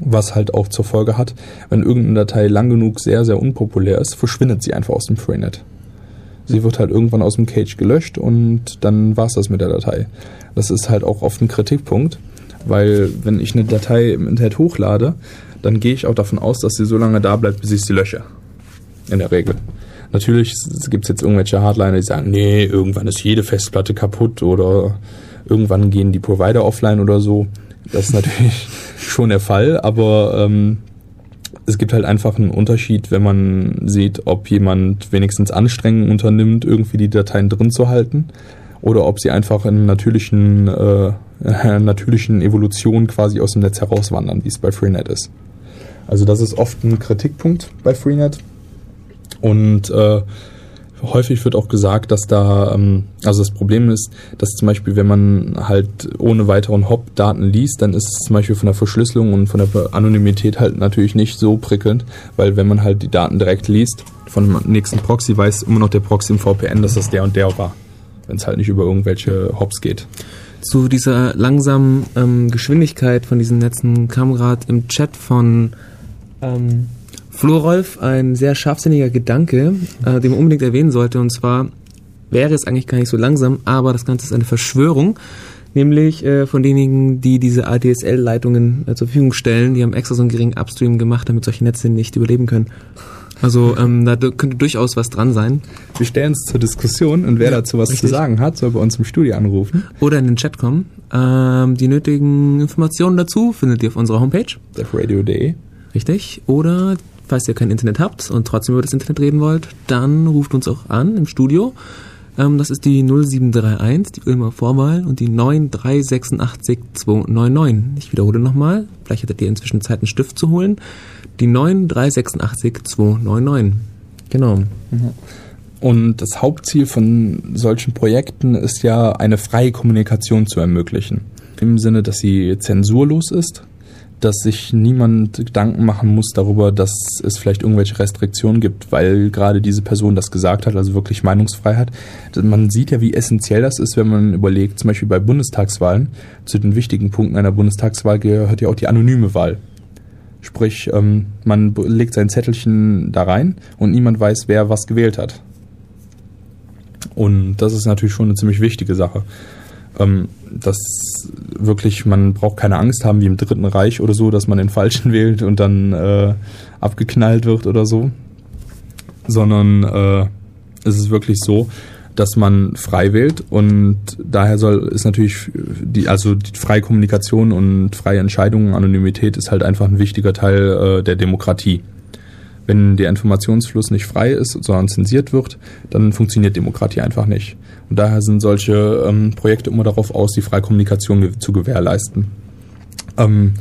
Was halt auch zur Folge hat, wenn irgendeine Datei lang genug sehr, sehr unpopulär ist, verschwindet sie einfach aus dem Freenet. Sie wird halt irgendwann aus dem Cage gelöscht und dann war's das mit der Datei. Das ist halt auch oft ein Kritikpunkt, weil wenn ich eine Datei im Internet hochlade, dann gehe ich auch davon aus, dass sie so lange da bleibt, bis ich sie lösche. In der Regel. Natürlich gibt es jetzt irgendwelche Hardliner, die sagen, nee, irgendwann ist jede Festplatte kaputt oder irgendwann gehen die Provider offline oder so. Das ist natürlich schon der Fall, aber ähm, es gibt halt einfach einen Unterschied, wenn man sieht, ob jemand wenigstens Anstrengungen unternimmt, irgendwie die Dateien drin zu halten, oder ob sie einfach in natürlichen, äh, natürlichen Evolution quasi aus dem Netz herauswandern, wie es bei Freenet ist. Also das ist oft ein Kritikpunkt bei Freenet. Und äh, häufig wird auch gesagt, dass da, ähm, also das Problem ist, dass zum Beispiel, wenn man halt ohne weiteren Hop Daten liest, dann ist es zum Beispiel von der Verschlüsselung und von der Anonymität halt natürlich nicht so prickelnd, weil wenn man halt die Daten direkt liest, von dem nächsten Proxy weiß immer noch der Proxy im VPN, dass das der und der war. Wenn es halt nicht über irgendwelche Hops geht. Zu dieser langsamen ähm, Geschwindigkeit von diesen Netzen kam gerade im Chat von ähm, Florolf ein sehr scharfsinniger Gedanke, äh, den man unbedingt erwähnen sollte. Und zwar wäre es eigentlich gar nicht so langsam, aber das Ganze ist eine Verschwörung. Nämlich äh, von denjenigen, die diese ADSL-Leitungen äh, zur Verfügung stellen. Die haben extra so einen geringen Upstream gemacht, damit solche Netze nicht überleben können. Also ähm, da könnte durchaus was dran sein. Wir stellen es zur Diskussion und wer Ja, dazu was richtig. zu sagen hat, soll bei uns im Studio anrufen. Oder in den Chat kommen. Ähm, die nötigen Informationen dazu findet ihr auf unserer Homepage. defradio.de. Richtig. Oder falls ihr kein Internet habt und trotzdem über das Internet reden wollt, dann ruft uns auch an im Studio. Ähm, das ist die 0731, die Ulmer Vorwahl und die 9386 299. Ich wiederhole nochmal. Vielleicht hättet ihr inzwischen Zeit, einen Stift zu holen. Die 9386 299. Genau. Und das Hauptziel von solchen Projekten ist ja, eine freie Kommunikation zu ermöglichen. Im Sinne, dass sie zensurlos ist, dass sich niemand Gedanken machen muss darüber, dass es vielleicht irgendwelche Restriktionen gibt, weil gerade diese Person das gesagt hat, also wirklich Meinungsfreiheit. Man sieht ja, wie essentiell das ist, wenn man überlegt, zum Beispiel bei Bundestagswahlen, zu den wichtigen Punkten einer Bundestagswahl gehört ja auch die anonyme Wahl. Sprich, ähm, man legt sein Zettelchen da rein und niemand weiß, wer was gewählt hat. Und das ist natürlich schon eine ziemlich wichtige Sache. Ähm, dass wirklich, man braucht keine Angst haben wie im Dritten Reich oder so, dass man den Falschen wählt und dann äh, abgeknallt wird oder so. Sondern äh, es ist wirklich so, dass man frei wählt und daher soll ist natürlich die also die freie Kommunikation und freie Entscheidungen, Anonymität ist halt einfach ein wichtiger Teil äh, der Demokratie. Wenn der Informationsfluss nicht frei ist, sondern zensiert wird, dann funktioniert Demokratie einfach nicht. Und daher sind solche ähm, Projekte immer darauf aus, die freie Kommunikation ge zu gewährleisten. Ähm,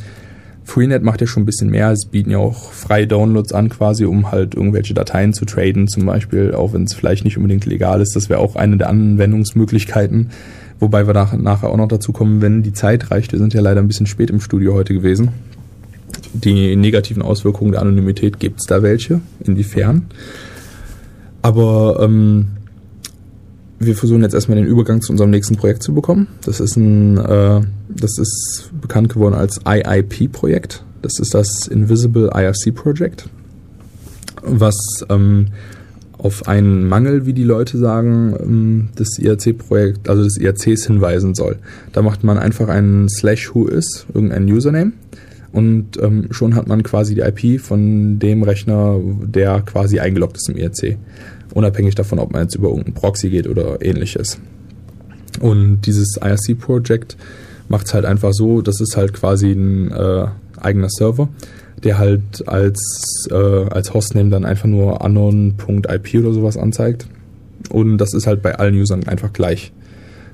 Freenet macht ja schon ein bisschen mehr. Es bieten ja auch freie Downloads an, quasi, um halt irgendwelche Dateien zu traden, zum Beispiel, auch wenn es vielleicht nicht unbedingt legal ist. Das wäre auch eine der Anwendungsmöglichkeiten. Wobei wir nach, nachher auch noch dazu kommen, wenn die Zeit reicht. Wir sind ja leider ein bisschen spät im Studio heute gewesen. Die negativen Auswirkungen der Anonymität gibt es da welche? Inwiefern? Aber ähm, wir versuchen jetzt erstmal den Übergang zu unserem nächsten Projekt zu bekommen. Das ist ein, äh, das ist bekannt geworden als IIP-Projekt. Das ist das Invisible IRC Project, was ähm, auf einen Mangel, wie die Leute sagen, ähm, des IRC-Projekt, also des IRCs hinweisen soll. Da macht man einfach einen Slash Who is, irgendeinen Username und ähm, schon hat man quasi die IP von dem Rechner, der quasi eingeloggt ist im IRC. Unabhängig davon, ob man jetzt über irgendeinen Proxy geht oder ähnliches. Und dieses IRC-Project macht es halt einfach so, das ist halt quasi ein äh, eigener Server, der halt als, äh, als Hostname dann einfach nur unknown.ip oder sowas anzeigt. Und das ist halt bei allen Usern einfach gleich.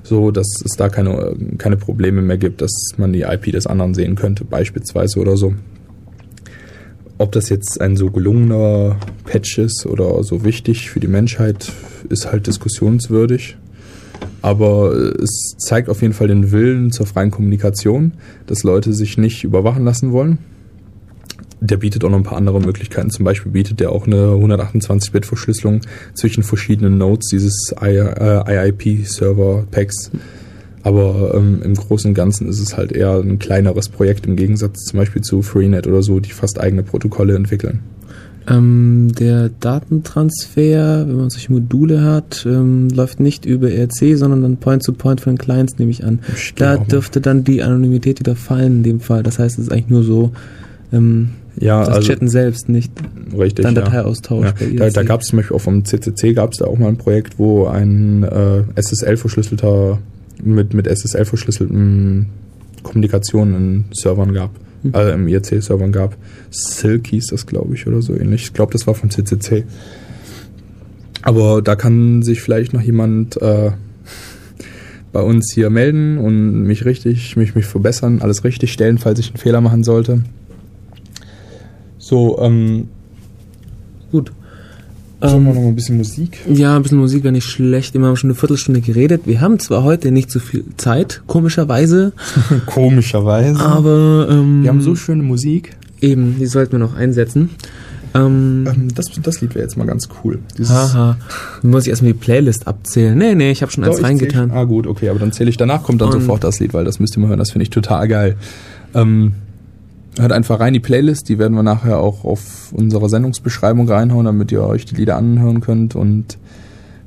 So, dass es da keine, keine Probleme mehr gibt, dass man die IP des anderen sehen könnte, beispielsweise oder so. Ob das jetzt ein so gelungener Patch ist oder so wichtig für die Menschheit, ist halt diskussionswürdig. Aber es zeigt auf jeden Fall den Willen zur freien Kommunikation, dass Leute sich nicht überwachen lassen wollen. Der bietet auch noch ein paar andere Möglichkeiten. Zum Beispiel bietet der auch eine 128-Bit-Verschlüsselung zwischen verschiedenen Nodes dieses I, äh, IIP-Server-Packs. Aber ähm, im Großen und Ganzen ist es halt eher ein kleineres Projekt im Gegensatz zum Beispiel zu Freenet oder so, die fast eigene Protokolle entwickeln. Ähm, der Datentransfer, wenn man solche Module hat, ähm, läuft nicht über ERC, sondern dann Point-to-Point von den Clients, nehme ich an. Stimmt Da dürfte dann die Anonymität wieder fallen in dem Fall. Das heißt, es ist eigentlich nur so ähm, Ja, das also Chatten selbst, nicht richtig. dann ja. Dateiaustausch Ja, bei E da, da gab es zum Beispiel auch vom CCC gab es da auch mal ein Projekt, wo ein äh, SSL-verschlüsselter mit mit SSL verschlüsselten Kommunikation in Servern gab, Mhm. also im IRC-Servern gab. Silk hieß das, glaube ich, oder so ähnlich. Ich glaube, das war vom CCC. Aber da kann sich vielleicht noch jemand äh, bei uns hier melden und mich richtig, mich, mich verbessern, alles richtig stellen, falls ich einen Fehler machen sollte. So, ähm, Gut. Sollen wir Ähm, noch mal ein bisschen Musik? ja, ein bisschen Musik wäre nicht schlecht. Immer haben wir schon eine Viertelstunde geredet. Wir haben zwar heute nicht so viel Zeit, komischerweise, Komischerweise. aber ähm, wir haben so schöne Musik. eben, die sollten wir noch einsetzen. Ähm, Ähm, das, das Lied wäre jetzt mal ganz cool. Dieses- haha, muss ich erstmal die Playlist abzählen. Nee, nee, ich habe schon Doch, eins reingetan. Ah gut, okay, aber dann zähle ich danach, kommt dann Und- sofort das Lied, weil das müsst ihr mal hören, das finde ich total geil. Ähm, hört einfach rein die Playlist, die werden wir nachher auch auf unsere Sendungsbeschreibung reinhauen, damit ihr euch die Lieder anhören könnt und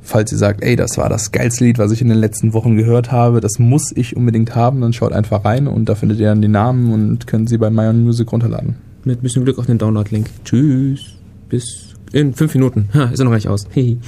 falls ihr sagt, ey, das war das geilste Lied, was ich in den letzten Wochen gehört habe, das muss ich unbedingt haben, dann schaut einfach rein und da findet ihr dann die Namen und könnt sie bei Myon Music runterladen. Mit ein bisschen Glück auf den Download-Link. Tschüss. Bis in fünf Minuten. Ha, ist er noch gar aus. Hihi.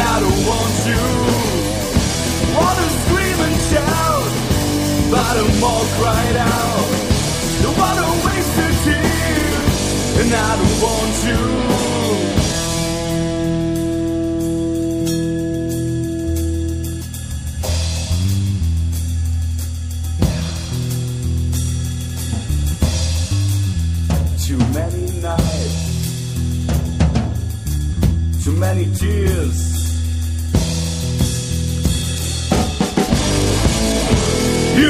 I don't want you. Wanna scream and shout, but I'm all cried out. I wanna waste a tear, and I don't want you. Too many nights, too many tears.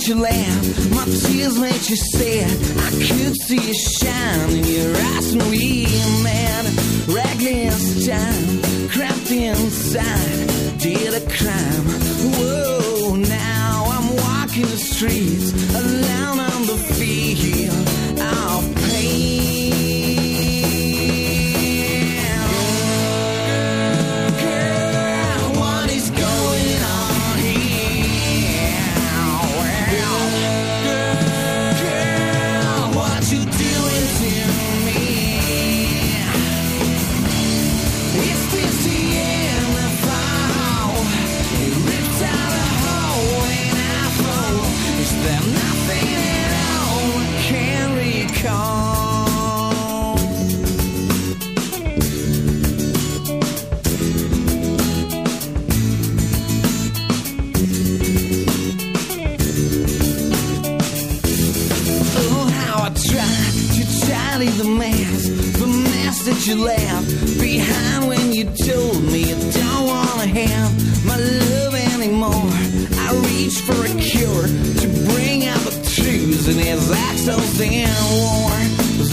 made you laugh. My tears made you sad. I could see you shine in your eyes when we met. Reckless time, crept inside, did a crime. You left behind when you told me you don't wanna have my love anymore. I reached for a cure to bring out the truth in his axles and war.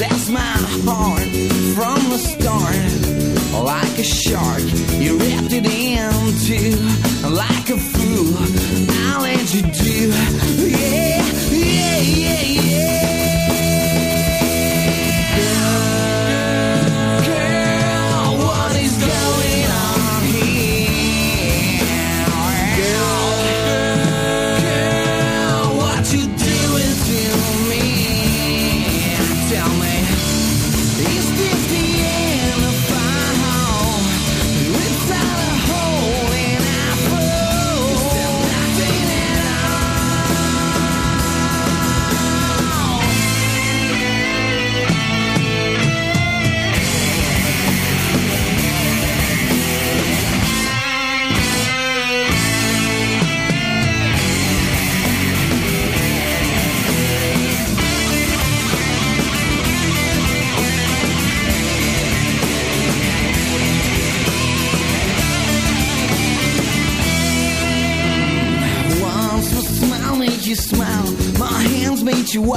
That's my heart from the start, like a shark. You wrapped it into like a you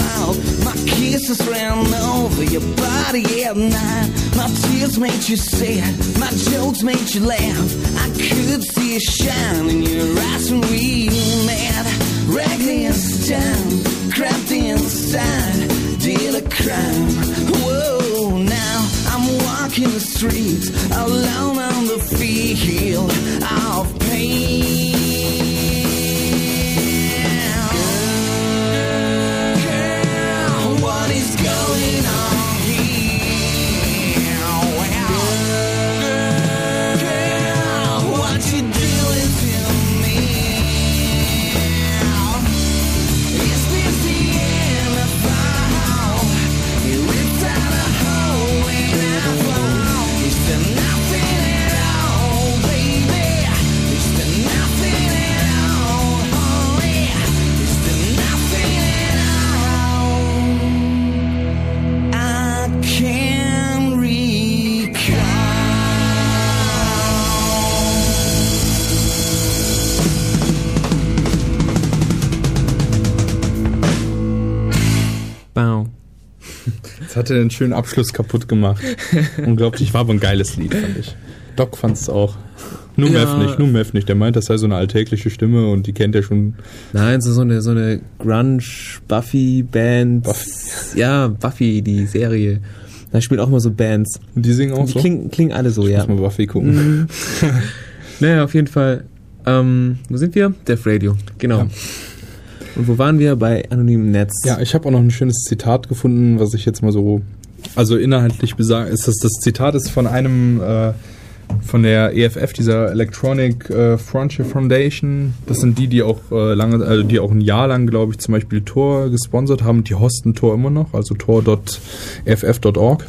my kisses ran over your body at night. My tears made you sad, my jokes made you laugh. I could see a shine in your eyes when we met. Reckless time, crept inside, did a crime. Whoa, now I'm walking the streets alone Jetzt hat er den schönen Abschluss kaputt gemacht. Unglaublich, war aber ein geiles Lied, fand ich. Doc fand es auch. Nur Ja. Mev nicht, nur Mev nicht. Der meint, das sei so eine alltägliche Stimme und die kennt er schon. Nein, so, so eine, so eine Grunge-Buffy-Band. Buffy. Ja, Buffy, die Serie. Da spielen auch immer so Bands. Und die singen auch Die so. klingen, klingen alle so, ich ja. muss mal Buffy gucken. Naja, auf jeden Fall. Ähm, wo sind wir? Def Radio. Genau. Ja. Und wo waren wir? Bei Anonymen Netz. Ja, ich habe auch noch ein schönes Zitat gefunden, was ich jetzt mal so, also inhaltlich besage, ist das, das Zitat ist von einem, äh, von der EFF, dieser Electronic äh, Frontier Foundation. Das sind die, die auch äh, lange, also die auch ein Jahr lang, glaube ich, zum Beispiel Tor gesponsert haben. Die hosten Tor immer noch, also tor.eff.org.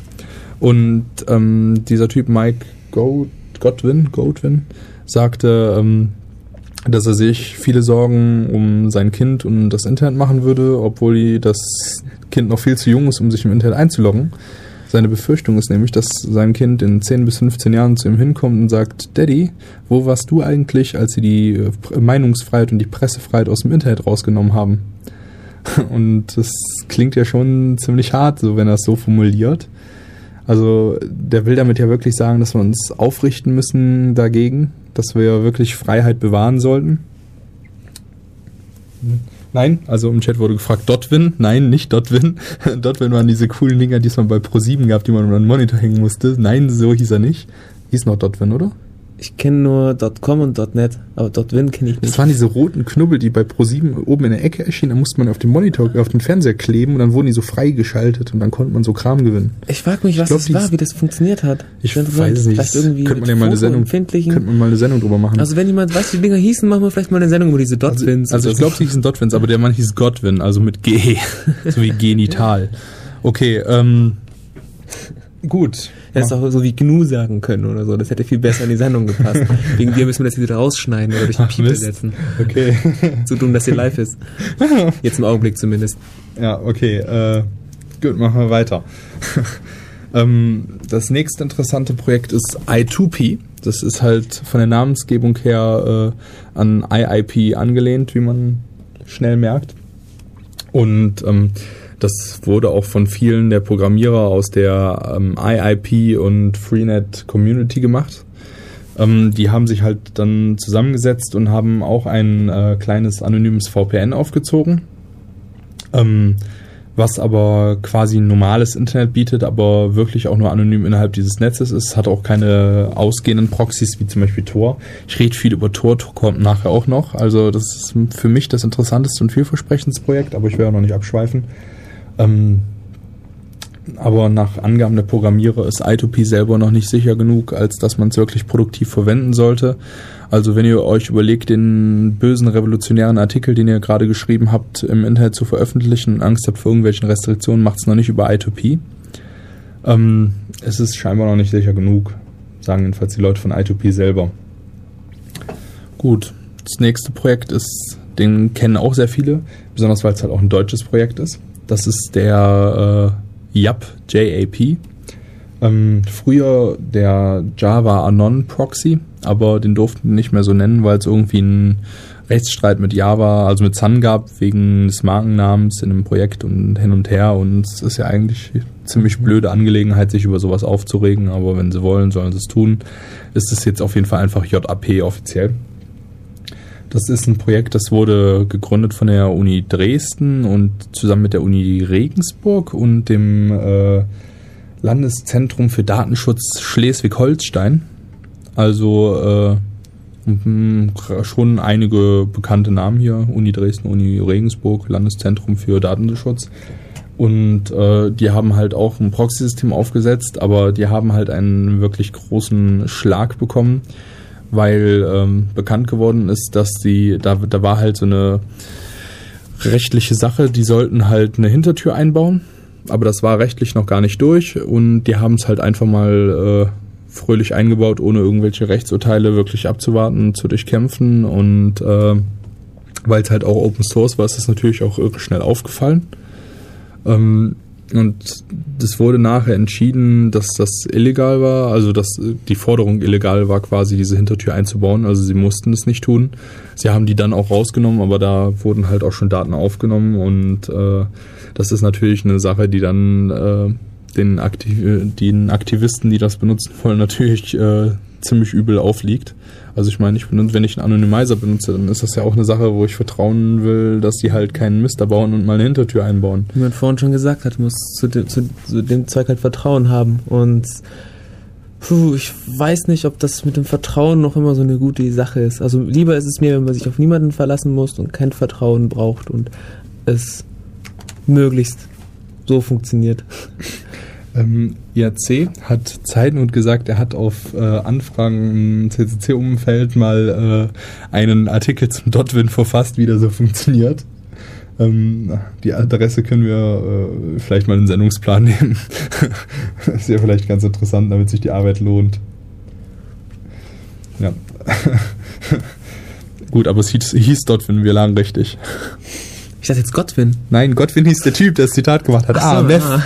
Und ähm, dieser Typ Mike Go Godwin, Godwin sagte, ähm, dass er sich viele Sorgen um sein Kind und das Internet machen würde, obwohl das Kind noch viel zu jung ist, um sich im Internet einzuloggen. Seine Befürchtung ist nämlich, dass sein Kind in 10 bis 15 Jahren zu ihm hinkommt und sagt, Daddy, wo warst du eigentlich, als sie die äh, Meinungsfreiheit und die Pressefreiheit aus dem Internet rausgenommen haben? Und das klingt ja schon ziemlich hart, so wenn er es so formuliert. Also der will damit ja wirklich sagen, dass wir uns aufrichten müssen dagegen, dass wir wirklich Freiheit bewahren sollten. Nein, also im Chat wurde gefragt, Dotwin? Nein, nicht Dotwin. Dotwin waren diese coolen Dinger, die es mal bei Pro7 gab, die man über einen Monitor hängen musste. Nein, so hieß er nicht. Hieß noch Dotwin, oder? Ich kenne nur .com und .net, aber .win kenne ich Das nicht. waren diese roten Knubbel, die bei Pro7 oben in der Ecke erschienen. Da musste man auf den Monitor, auf den Fernseher kleben und dann wurden die so freigeschaltet und dann konnte man so Kram gewinnen. Ich frage mich, was glaub, das war, wie das funktioniert hat. Ich weiß es nicht. Vielleicht irgendwie könnte man ja mal eine Sendung, könnte man mal eine Sendung drüber machen. Also wenn jemand weiß, wie die Dinger hießen, machen wir vielleicht mal eine Sendung über diese Dotwins. Also oder ich glaube, sie hießen Dotwins, aber der Mann hieß Godwin, also mit G, so wie genital. Okay, ähm, gut. Er hätte auch so wie GNU sagen können oder so. Das hätte viel besser in die Sendung gepasst. Wegen dir müssen wir das wieder rausschneiden oder durch den Mist. setzen. Okay. So dumm, dass hier live ist. Jetzt im Augenblick zumindest. Ja, okay. Äh, gut, machen wir weiter. ähm, das nächste interessante Projekt ist I2P. Das ist halt von der Namensgebung her äh, an IIP angelehnt, wie man schnell merkt. Und ähm, das wurde auch von vielen der Programmierer aus der ähm, IIP und Freenet Community gemacht. Ähm, die haben sich halt dann zusammengesetzt und haben auch ein äh, kleines anonymes VPN aufgezogen ähm, was aber quasi ein normales Internet bietet, aber wirklich auch nur anonym innerhalb dieses Netzes ist, hat auch keine ausgehenden Proxys wie zum Beispiel Tor. Ich rede viel über Tor, Tor kommt nachher auch noch. Also das ist für mich das interessanteste und vielversprechendste Projekt, aber ich werde auch noch nicht abschweifen. Ähm, aber nach Angaben der Programmierer ist I2P selber noch nicht sicher genug, als dass man es wirklich produktiv verwenden sollte. Also wenn ihr euch überlegt, den bösen revolutionären Artikel, den ihr gerade geschrieben habt, im Internet zu veröffentlichen und Angst habt vor irgendwelchen Restriktionen, macht es noch nicht über I2P. Ähm, es ist scheinbar noch nicht sicher genug, sagen jedenfalls die Leute von I2P selber. Gut, das nächste Projekt ist, den kennen auch sehr viele, besonders weil es halt auch ein deutsches Projekt ist. Das ist der äh, YAP, JAP. Ähm, früher der Java Anon Proxy, aber den durften die nicht mehr so nennen, weil es irgendwie einen Rechtsstreit mit Java, also mit Sun gab, wegen des Markennamens in einem Projekt und hin und her. Und es ist ja eigentlich eine ziemlich blöde Angelegenheit, sich über sowas aufzuregen, aber wenn sie wollen, sollen sie es tun. Ist es jetzt auf jeden Fall einfach JAP offiziell. Das ist ein Projekt, das wurde gegründet von der Uni Dresden und zusammen mit der Uni Regensburg und dem äh, Landeszentrum für Datenschutz Schleswig-Holstein. Also äh, schon einige bekannte Namen hier. Uni Dresden, Uni Regensburg, Landeszentrum für Datenschutz. Und äh, die haben halt auch ein Proxy-System aufgesetzt, aber die haben halt einen wirklich großen Schlag bekommen, weil ähm, bekannt geworden ist, dass die, da, da war halt so eine rechtliche Sache, die sollten halt eine Hintertür einbauen, aber das war rechtlich noch gar nicht durch und die haben es halt einfach mal äh, fröhlich eingebaut, ohne irgendwelche Rechtsurteile wirklich abzuwarten zu durchkämpfen und äh, weil es halt auch Open Source war, ist das natürlich auch irre schnell aufgefallen. Ähm, und das wurde nachher entschieden, dass das illegal war, also dass die Forderung illegal war, quasi diese Hintertür einzubauen. Also sie mussten es nicht tun. Sie haben die dann auch rausgenommen, aber da wurden halt auch schon Daten aufgenommen und äh, das ist natürlich eine Sache, die dann äh, den, Aktiv den Aktivisten, die das benutzen wollen, natürlich äh, ziemlich übel aufliegt. Also ich meine, ich benutze, wenn ich einen Anonymizer benutze, dann ist das ja auch eine Sache, wo ich vertrauen will, dass die halt keinen Mister bauen und mal eine Hintertür einbauen. Wie man vorhin schon gesagt hat, muss zu dem, zu, zu dem Zeug halt Vertrauen haben. Und puh, ich weiß nicht, ob das mit dem Vertrauen noch immer so eine gute Sache ist. Also lieber ist es mir, wenn man sich auf niemanden verlassen muss und kein Vertrauen braucht und es möglichst so funktioniert. Ähm, IAC hat Zeitnot gesagt, er hat auf äh, Anfragen im CCC-Umfeld mal äh, einen Artikel zum Dotwin verfasst, wie der so funktioniert. Ähm, die Adresse können wir äh, vielleicht mal in den Sendungsplan nehmen. ist ja vielleicht ganz interessant, damit sich die Arbeit lohnt. Ja. Gut, aber es hieß, hieß Dotwin, wir lagen richtig. Ich dachte jetzt Godwin. Nein, Godwin hieß der Typ, der das Zitat gemacht hat. Ah, so, Meth. ah.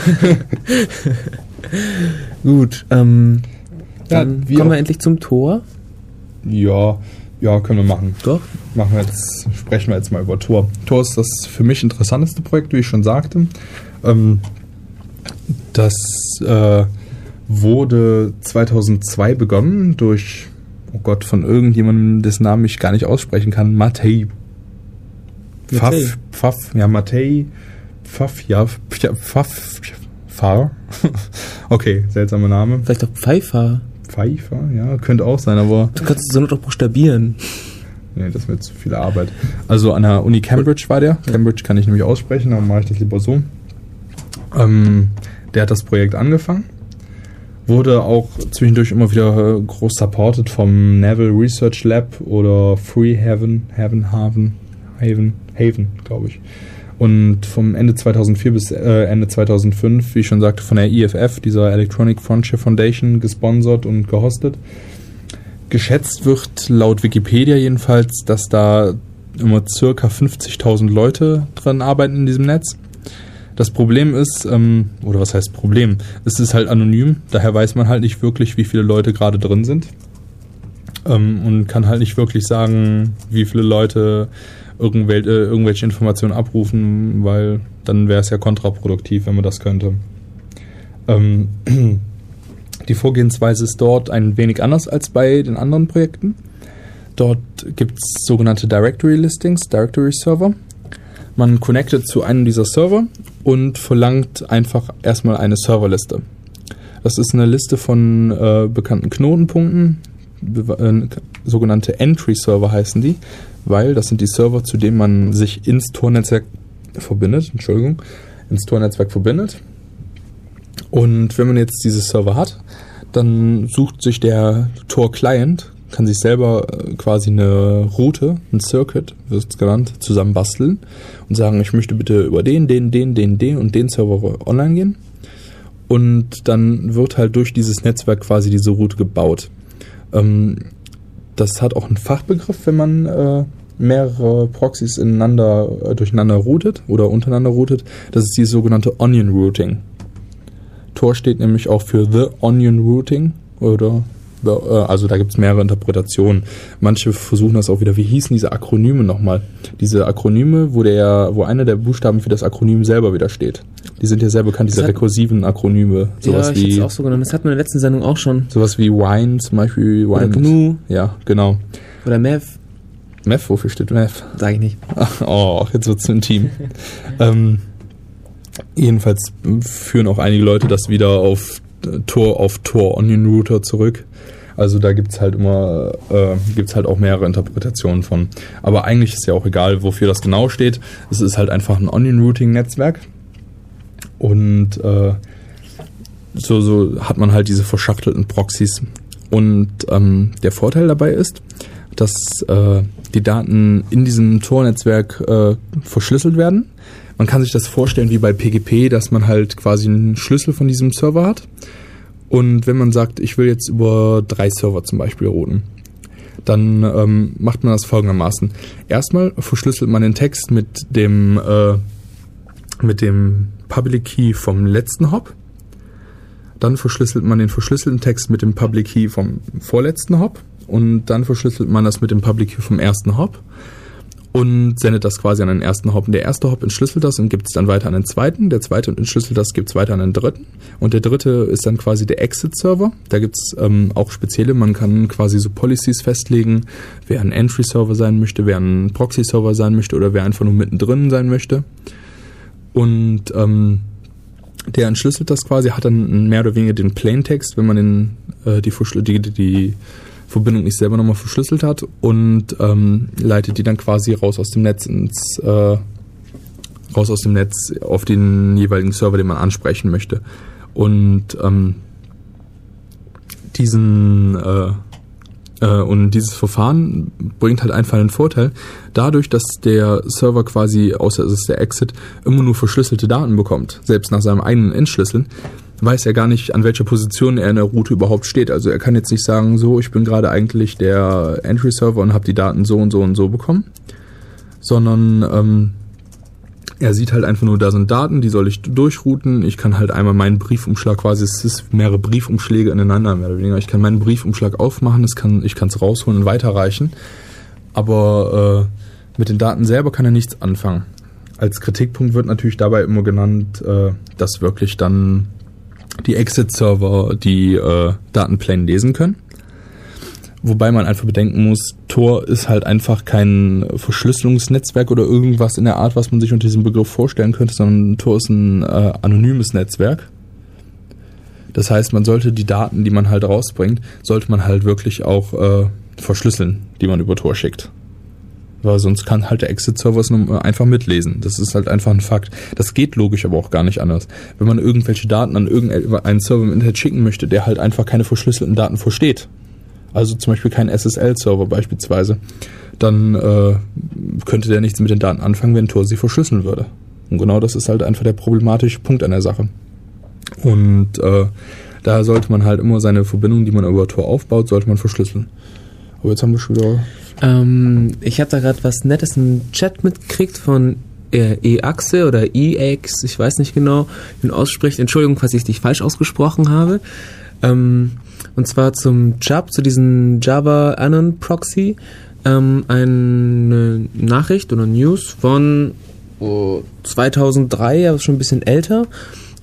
Gut, ähm, Ja, dann wir kommen wir endlich zum Tor. Ja, ja, können wir machen. Doch. Machen wir jetzt, sprechen wir jetzt mal über Tor. Tor ist das für mich interessanteste Projekt, wie ich schon sagte. Ähm, das äh, wurde 2002 begonnen durch, oh Gott, von irgendjemandem, dessen Namen ich gar nicht aussprechen kann, Matej. Pfaff, Pfaff, ja, Matej, Pfaff, ja, Pfaff, Pfarr. okay, seltsamer Name. Vielleicht auch Pfeiffer. Pfeiffer, ja, könnte auch sein, aber Du kannst es so auch buchstabieren. Nee, das wird zu viel Arbeit. Also an der Uni Cambridge war der. Cambridge kann ich nämlich aussprechen, dann mache ich das lieber so. Ähm, der hat das Projekt angefangen. Wurde auch zwischendurch immer wieder äh, groß supported vom Naval Research Lab oder Free Haven, Haven, Haven, Haven, Haven, glaube ich. Und vom Ende 2004 bis äh, Ende 2005, wie ich schon sagte, von der EFF, dieser Electronic Frontier Foundation, gesponsert und gehostet. Geschätzt wird laut Wikipedia jedenfalls, dass da immer circa 50.000 Leute dran arbeiten in diesem Netz. Das Problem ist, ähm, oder was heißt Problem? Es ist halt anonym, daher weiß man halt nicht wirklich, wie viele Leute gerade drin sind. Ähm, und kann halt nicht wirklich sagen, wie viele Leute irgendwel äh, irgendwelche Informationen abrufen, weil dann wäre es ja kontraproduktiv, wenn man das könnte. Ähm, die Vorgehensweise ist dort ein wenig anders als bei den anderen Projekten. Dort gibt es sogenannte Directory Listings, Directory Server. Man connectet zu einem dieser Server und verlangt einfach erstmal eine Serverliste. Das ist eine Liste von äh, bekannten Knotenpunkten, äh, sogenannte Entry-Server heißen die, weil das sind die Server, zu denen man sich ins Tor-Netzwerk verbindet, Entschuldigung, ins Tor-Netzwerk verbindet. Und wenn man jetzt diese Server hat, dann sucht sich der Tor-Client, kann sich selber äh, quasi eine Route, ein Circuit, wird es genannt, zusammenbasteln und sagen, ich möchte bitte über den, den, den, den, den und den Server online gehen. Und dann wird halt durch dieses Netzwerk quasi diese Route gebaut. Ähm, das hat auch einen Fachbegriff, wenn man äh, mehrere Proxys ineinander, äh, durcheinander routet oder untereinander routet. Das ist die sogenannte Onion Routing. Tor steht nämlich auch für The Onion Routing oder also da gibt es mehrere Interpretationen. Manche versuchen das auch wieder. Wie hießen diese Akronyme nochmal? Diese Akronyme, wo der, wo einer der Buchstaben für das Akronym selber wieder steht. Die sind ja sehr bekannt, diese Das hat- rekursiven Akronyme. Sowas ja, ich wie auch so genannt. Das hatten wir in der letzten Sendung auch schon. sowas wie Wine zum Beispiel. Oder Wine mit- GNU Ja, genau. oder Mev. Meth, wofür steht Meth? Sag ich nicht. Oh, jetzt wird's intim. ähm, jedenfalls führen auch einige Leute das wieder auf äh, Tor auf Tor Onion Router zurück. Also da gibt's halt immer, äh, gibt's halt auch mehrere Interpretationen von. Aber eigentlich ist ja auch egal, wofür das genau steht. Es ist halt einfach ein Onion Routing Netzwerk. Und äh, so, so hat man halt diese verschachtelten Proxys. Und ähm, der Vorteil dabei ist, dass äh, die Daten in diesem Tor-Netzwerk äh, verschlüsselt werden. Man kann sich das vorstellen wie bei PGP, dass man halt quasi einen Schlüssel von diesem Server hat. Und wenn man sagt, ich will jetzt über drei Server zum Beispiel routen, dann ähm, macht man das folgendermaßen. Erstmal verschlüsselt man den Text mit dem, äh, mit dem Public Key vom letzten Hop. Dann verschlüsselt man den verschlüsselten Text mit dem Public Key vom vorletzten Hop. Und dann verschlüsselt man das mit dem Public Key vom ersten Hop. Und sendet das quasi an den ersten Hop. Und der erste Hop entschlüsselt das und gibt es dann weiter an den zweiten. Der zweite entschlüsselt das, gibt es weiter an den dritten. Und der dritte ist dann quasi der Exit-Server. Da gibt es ähm, auch spezielle, man kann quasi so Policies festlegen, wer ein Entry-Server sein möchte, wer ein Proxy-Server sein möchte oder wer einfach nur mittendrin sein möchte. Und ähm, der entschlüsselt das quasi, hat dann mehr oder weniger den Plaintext, wenn man den, äh, die, die, die Verbindung nicht selber nochmal verschlüsselt hat und ähm, leitet die dann quasi raus aus dem Netz ins äh, raus aus dem Netz auf den jeweiligen Server, den man ansprechen möchte. Und ähm, diesen äh, äh, und dieses Verfahren bringt halt einfach einen Vorteil, dadurch, dass der Server quasi, außer es ist der Exit, immer nur verschlüsselte Daten bekommt, selbst nach seinem eigenen Entschlüsseln, weiß er gar nicht, an welcher Position er in der Route überhaupt steht. Also er kann jetzt nicht sagen, so, ich bin gerade eigentlich der Entry-Server und habe die Daten so und so und so bekommen, sondern ähm, er sieht halt einfach nur, da sind Daten, die soll ich durchrouten. Ich kann halt einmal meinen Briefumschlag quasi, es ist mehrere Briefumschläge ineinander, mehr oder weniger. Ich kann meinen Briefumschlag aufmachen, das kann, ich kann es rausholen und weiterreichen. Aber äh, mit den Daten selber kann er nichts anfangen. Als Kritikpunkt wird natürlich dabei immer genannt, äh, dass wirklich dann die Exit-Server die äh, Datenpläne lesen können. Wobei man einfach bedenken muss, Tor ist halt einfach kein Verschlüsselungsnetzwerk oder irgendwas in der Art, was man sich unter diesem Begriff vorstellen könnte, sondern Tor ist ein äh, anonymes Netzwerk. Das heißt, man sollte die Daten, die man halt rausbringt, sollte man halt wirklich auch äh, verschlüsseln, die man über Tor schickt. Weil sonst kann halt der Exit-Server es nur einfach mitlesen. Das ist halt einfach ein Fakt. Das geht logisch aber auch gar nicht anders. Wenn man irgendwelche Daten an irgendeinen Server im Internet schicken möchte, der halt einfach keine verschlüsselten Daten versteht, also zum Beispiel kein SSL-Server beispielsweise, dann äh, könnte der nichts mit den Daten anfangen, wenn Tor sie verschlüsseln würde. Und genau das ist halt einfach der problematische Punkt an der Sache. Und äh, da sollte man halt immer seine Verbindung, die man über Tor aufbaut, sollte man verschlüsseln. Aber jetzt haben wir schon wieder. Ähm, ich habe da gerade was Nettes im Chat mitgekriegt von äh, E-Achse oder E-Ax, ich weiß nicht genau, wie man ausspricht. Entschuldigung, falls ich dich falsch ausgesprochen habe. Ähm, und zwar zum Job, zu diesem Java Anon Proxy, ähm, eine Nachricht oder News von oh, 2003, aber schon ein bisschen älter.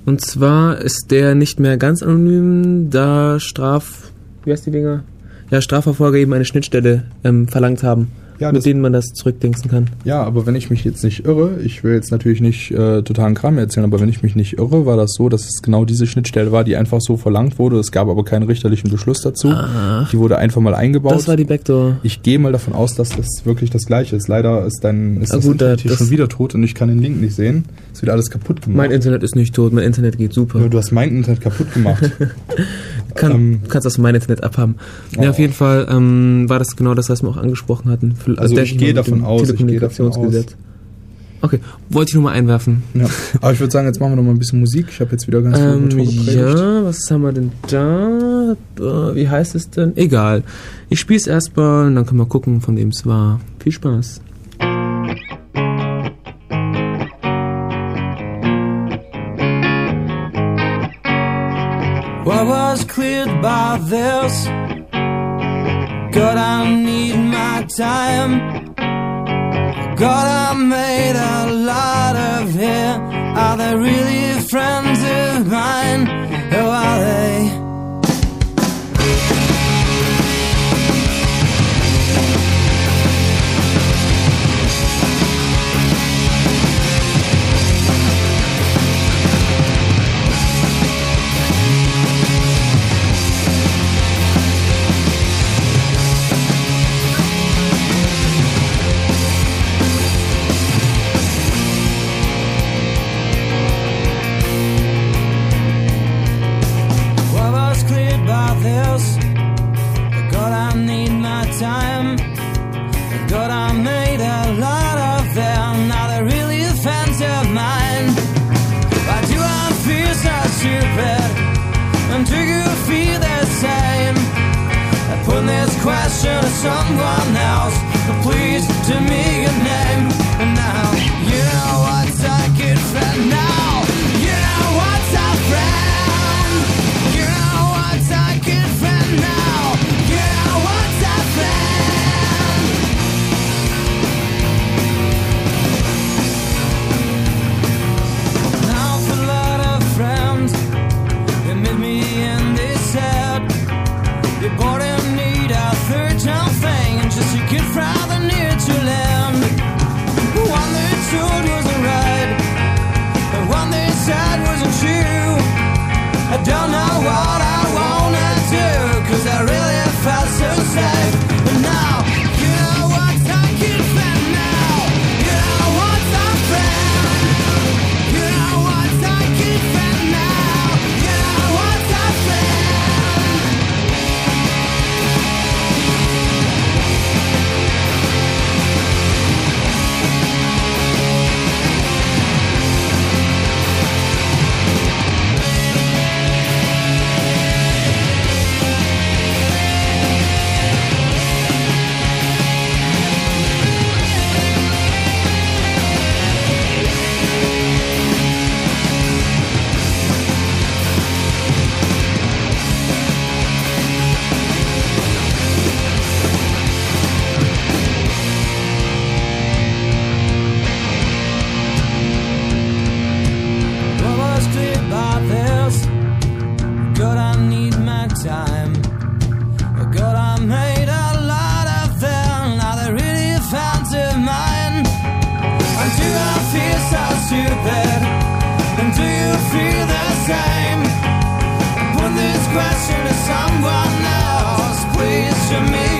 Und zwar ist der nicht mehr ganz anonym, da Straf, wie heißt die Dinger? Ja, Strafverfolger eben eine Schnittstelle ähm, verlangt haben, Ja, mit denen man das zurückdingsen kann. Ja, aber wenn ich mich jetzt nicht irre, ich will jetzt natürlich nicht äh, totalen Kram erzählen, aber wenn ich mich nicht irre, war das so, dass es genau diese Schnittstelle war, die einfach so verlangt wurde. Es gab aber keinen richterlichen Beschluss dazu. Ach. Die wurde einfach mal eingebaut. Das war die Backdoor. ich gehe mal davon aus, dass das wirklich das gleiche ist. Leider ist dein ist Ah, das gut, Internet hier schon wieder tot und ich kann den Link nicht sehen. Ist wieder alles kaputt gemacht. Mein Internet ist nicht tot, mein Internet geht super. Ja, du hast mein Internet kaputt gemacht. Kann, Ähm, kannst das mein Internet abhaben. Ja, Oh. auf jeden Fall ähm, war das genau das, was wir auch angesprochen hatten. Für- Also denke ich gehe davon aus, ich gehe davon Telekommunikationsgesetz. Okay, wollte ich nur mal einwerfen. ja. Aber ich würde sagen, jetzt machen wir noch mal ein bisschen Musik. Ich habe jetzt wieder ganz viel Ähm, Tor gepredigt. ja, was haben wir denn da? Äh, Wie heißt es denn? Egal. Ich spiel's erstmal und dann können wir gucken, von wem es war. Viel Spaß. Was cleared by this? God, I need my time. God, I made a to me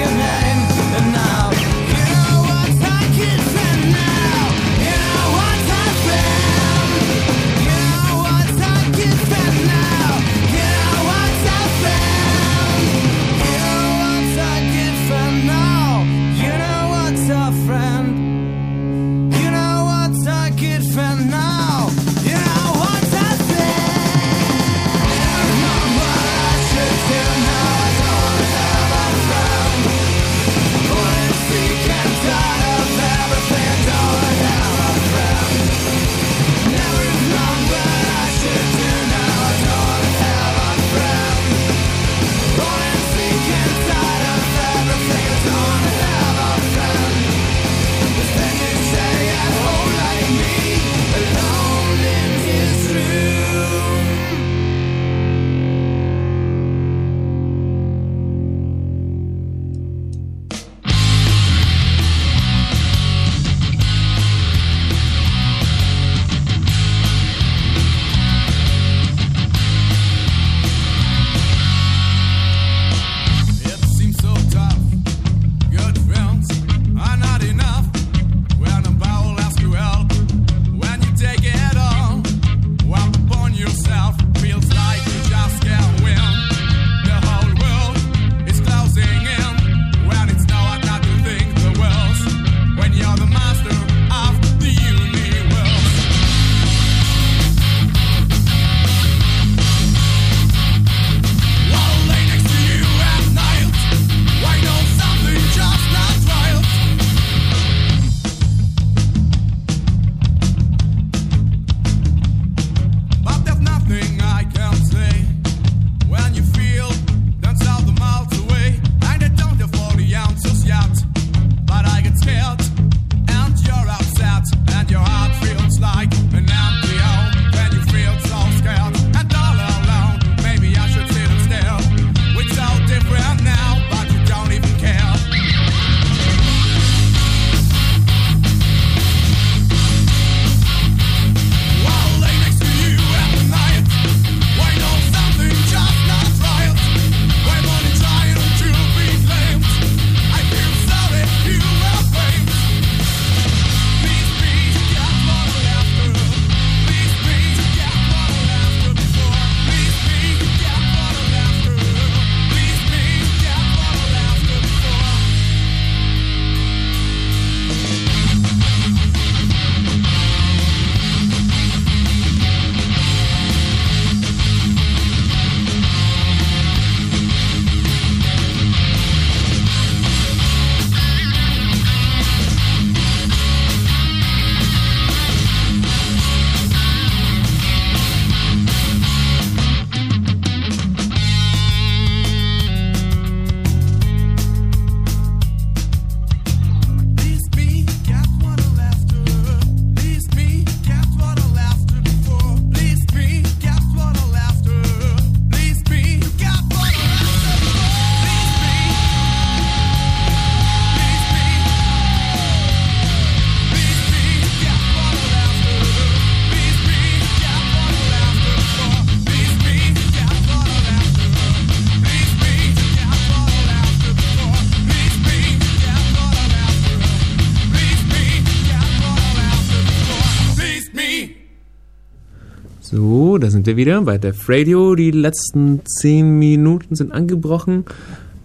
da sind wir wieder bei Def Radio. Die letzten zehn Minuten sind angebrochen.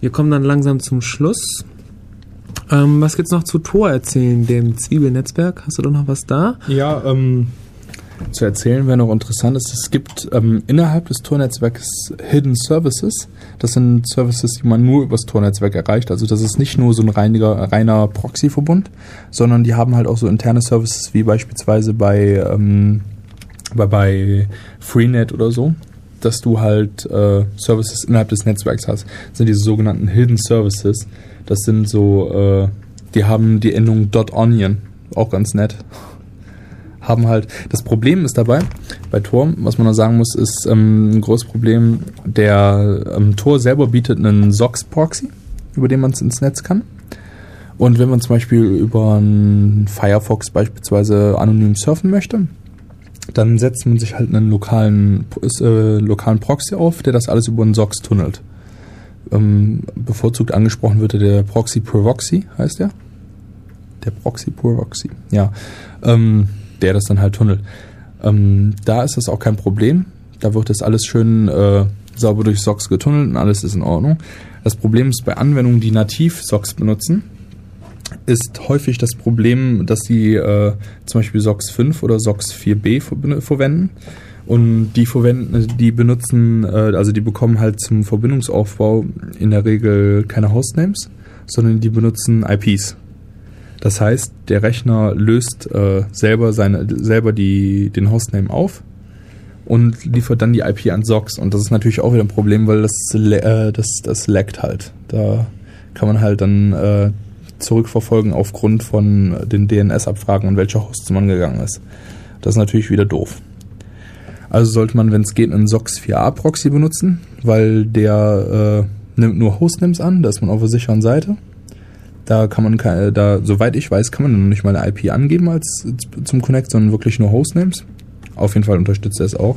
Wir kommen dann langsam zum Schluss. Ähm, was gibt's noch zu Tor erzählen, dem Zwiebelnetzwerk? Hast du da noch was da? Ja, ähm, zu erzählen wäre noch interessant ist, es gibt ähm, innerhalb des Tornetzwerks Hidden Services. Das sind Services, die man nur übers Tornetzwerk erreicht. Also das ist nicht nur so ein reiniger, reiner Proxy-Verbund, sondern die haben halt auch so interne Services wie beispielsweise bei ähm, bei Freenet oder so, dass du halt äh, Services innerhalb des Netzwerks hast. Das sind diese sogenannten Hidden Services. Das sind so, äh, die haben die Endung .onion, auch ganz nett. Haben halt, das Problem ist dabei, bei Tor, was man da sagen muss, ist ähm, ein großes Problem, der ähm, Tor selber bietet einen SOX-Proxy, über den man es ins Netz kann. Und wenn man zum Beispiel über einen Firefox beispielsweise anonym surfen möchte, dann setzt man sich halt einen lokalen, äh, lokalen Proxy auf, der das alles über einen SOX tunnelt. Ähm, bevorzugt angesprochen wird der Proxy Provoxy, heißt der? Der Proxy Provoxy, ja. Ähm, der das dann halt tunnelt. Ähm, da ist das auch kein Problem. Da wird das alles schön äh, sauber durch SOX getunnelt und alles ist in Ordnung. Das Problem ist bei Anwendungen, die nativ SOX benutzen, ist häufig das Problem, dass sie äh, zum Beispiel SOX 5 oder SOX 4b ver verwenden. Und die verwenden, die benutzen, äh, also die bekommen halt zum Verbindungsaufbau in der Regel keine Hostnames, sondern die benutzen IPs. Das heißt, der Rechner löst äh, selber seine, selber die, den Hostname auf und liefert dann die IP an SOX. Und das ist natürlich auch wieder ein Problem, weil das, äh, das, das laggt halt. Da kann man halt dann äh, zurückverfolgen aufgrund von den DNS-Abfragen und welcher Host man gegangen ist. Das ist natürlich wieder doof. Also sollte man, wenn es geht, einen SOX 4a Proxy benutzen, weil der äh, nimmt nur Hostnames an, da ist man auf der sicheren Seite. Da kann man, da, soweit ich weiß, kann man noch nicht mal eine IP angeben als zum Connect, sondern wirklich nur Hostnames. Auf jeden Fall unterstützt er es auch.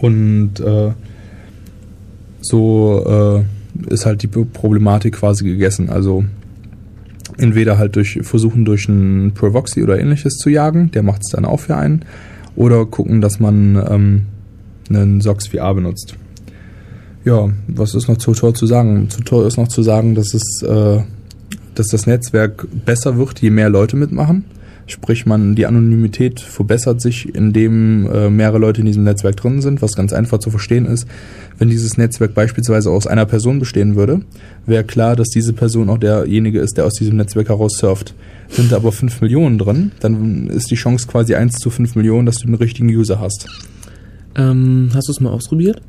Und äh, so äh, ist halt die Problematik quasi gegessen. Also entweder halt durch versuchen durch einen Provoxy oder ähnliches zu jagen, der macht es dann auch für einen, oder gucken, dass man ähm, einen SOX VR benutzt. Ja, was ist noch zu Tor zu sagen? Zu Tor ist noch zu sagen, dass es, äh, dass das Netzwerk besser wird, je mehr Leute mitmachen. Sprich, man die Anonymität verbessert sich, indem äh, mehrere Leute in diesem Netzwerk drin sind, was ganz einfach zu verstehen ist. Wenn dieses Netzwerk beispielsweise aus einer Person bestehen würde, wäre klar, dass diese Person auch derjenige ist, der aus diesem Netzwerk heraus surft. Sind da aber 5 Millionen drin, dann ist die Chance quasi 1 zu 5 Millionen, dass du den richtigen User hast. Ähm, hast du es mal ausprobiert?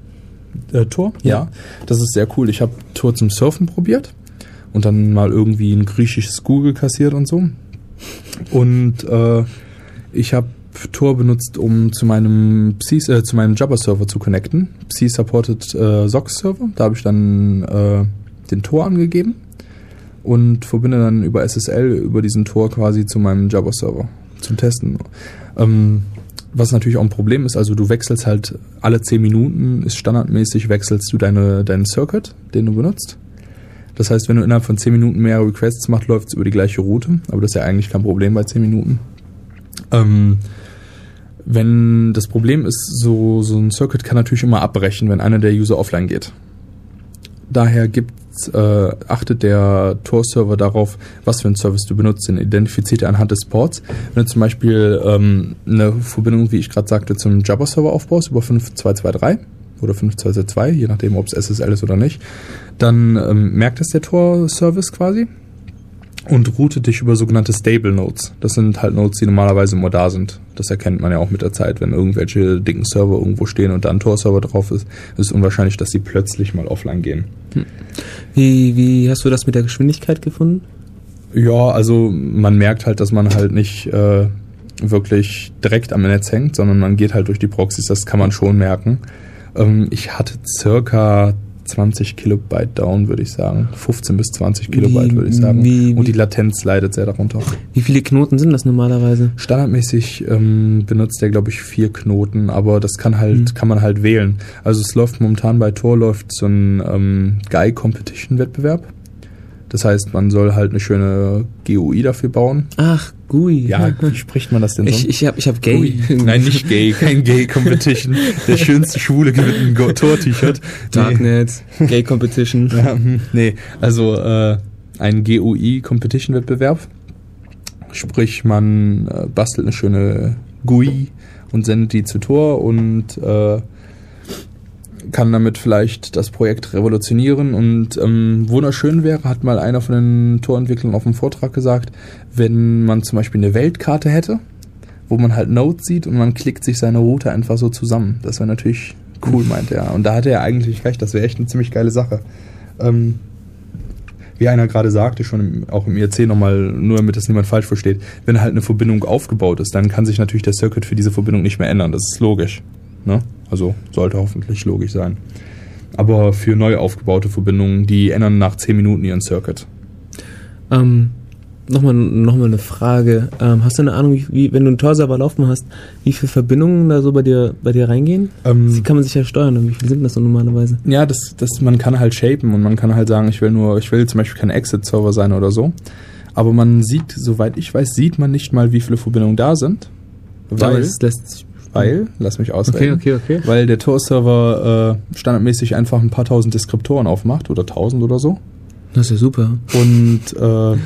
Äh, Tor? Ja. Das ist sehr cool. Ich habe Tor zum Surfen probiert und dann mal irgendwie ein griechisches Google kassiert und so. Und äh, ich habe Tor benutzt, um zu meinem Psi, äh, zu meinem Jabber-Server zu connecten. Psi supported äh, SOX-Server. Da habe ich dann äh, den Tor angegeben und verbinde dann über SSL über diesen Tor quasi zu meinem Jabber-Server zum Testen. Ähm, was natürlich auch ein Problem ist, also du wechselst halt alle 10 Minuten, ist standardmäßig, wechselst du deine, deinen Circuit, den du benutzt. Das heißt, wenn du innerhalb von 10 Minuten mehr Requests machst, läuft es über die gleiche Route. Aber das ist ja eigentlich kein Problem bei 10 Minuten. Ähm, wenn das Problem ist, so, so ein Circuit kann natürlich immer abbrechen, wenn einer der User offline geht. Daher gibt's, äh, achtet der Tor-Server darauf, was für einen Service du benutzt. Den identifiziert er anhand des Ports. Wenn du zum Beispiel ähm, eine Verbindung, wie ich gerade sagte, zum Jabber-Server aufbaust über 5223 oder 5222, je nachdem, ob es SSL ist oder nicht, dann ähm, merkt es der Tor-Service quasi und routet dich über sogenannte Stable Nodes. Das sind halt Nodes, die normalerweise immer da sind. Das erkennt man ja auch mit der Zeit, wenn irgendwelche dicken Server irgendwo stehen und da ein Tor-Server drauf ist, ist es unwahrscheinlich, dass sie plötzlich mal offline gehen. Wie, wie hast du das mit der Geschwindigkeit gefunden? Ja, also man merkt halt, dass man halt nicht äh, wirklich direkt am Netz hängt, sondern man geht halt durch die Proxys, das kann man schon merken. Ähm, ich hatte circa 20 Kilobyte down, würde ich sagen. 15 bis 20 Kilobyte, Wie- würde ich sagen. wie- Und die wie- Latenz leidet sehr darunter. Wie viele Knoten sind das normalerweise? Standardmäßig ähm, benutzt er, glaube ich, vier Knoten, aber das kann halt, Mhm. kann man halt wählen. Also es läuft momentan bei Tor läuft so ein ähm, Guy Competition Wettbewerb. Das heißt, man soll halt eine schöne GUI dafür bauen. Ach, GUI. Ja, wie spricht man das denn so? ich, ich habe ich hab Gay. Ui. Nein, nicht gay, kein Gay Competition. Der schönste Schwule einem Go- Tor-T-Shirt. Nee. Darknet, Gay Competition. Ja, hm, nee, also äh, ein GUI-Competition-Wettbewerb. Sprich, man äh, bastelt eine schöne GUI und sendet die zu Tor und äh, kann damit vielleicht das Projekt revolutionieren. Und ähm, wunderschön wäre, hat mal einer von den Torentwicklern auf dem Vortrag gesagt, wenn man zum Beispiel eine Weltkarte hätte, wo man halt Nodes sieht und man klickt sich seine Route einfach so zusammen. Das wäre natürlich cool, meint er. Und da hat er eigentlich recht, das wäre echt eine ziemlich geile Sache. Ähm, wie einer gerade sagte, schon im, auch im IRC nochmal, nur damit das niemand falsch versteht, wenn halt eine Verbindung aufgebaut ist, dann kann sich natürlich der Circuit für diese Verbindung nicht mehr ändern. Das ist logisch. Ne? Also sollte hoffentlich logisch sein. Aber für neu aufgebaute Verbindungen, die ändern nach 10 Minuten ihren Circuit. Ähm, nochmal noch mal eine Frage. Ähm, hast du eine Ahnung, wie, wenn du einen Tor-Server laufen hast, wie viele Verbindungen da so bei dir, bei dir reingehen? Ähm, Die kann man sich ja steuern und wie viele sind das so normalerweise? Ja, das, das, man kann halt shapen und man kann halt sagen, ich will nur, ich will zum Beispiel kein Exit-Server sein oder so. Aber man sieht, soweit ich weiß, sieht man nicht mal, wie viele Verbindungen da sind. Aber Weil, das lässt sich weil, lass mich ausreden. Okay, okay, okay. Weil der Tor-Server äh, standardmäßig einfach ein paar tausend Deskriptoren aufmacht oder tausend oder so. Das ist ja super. Und äh,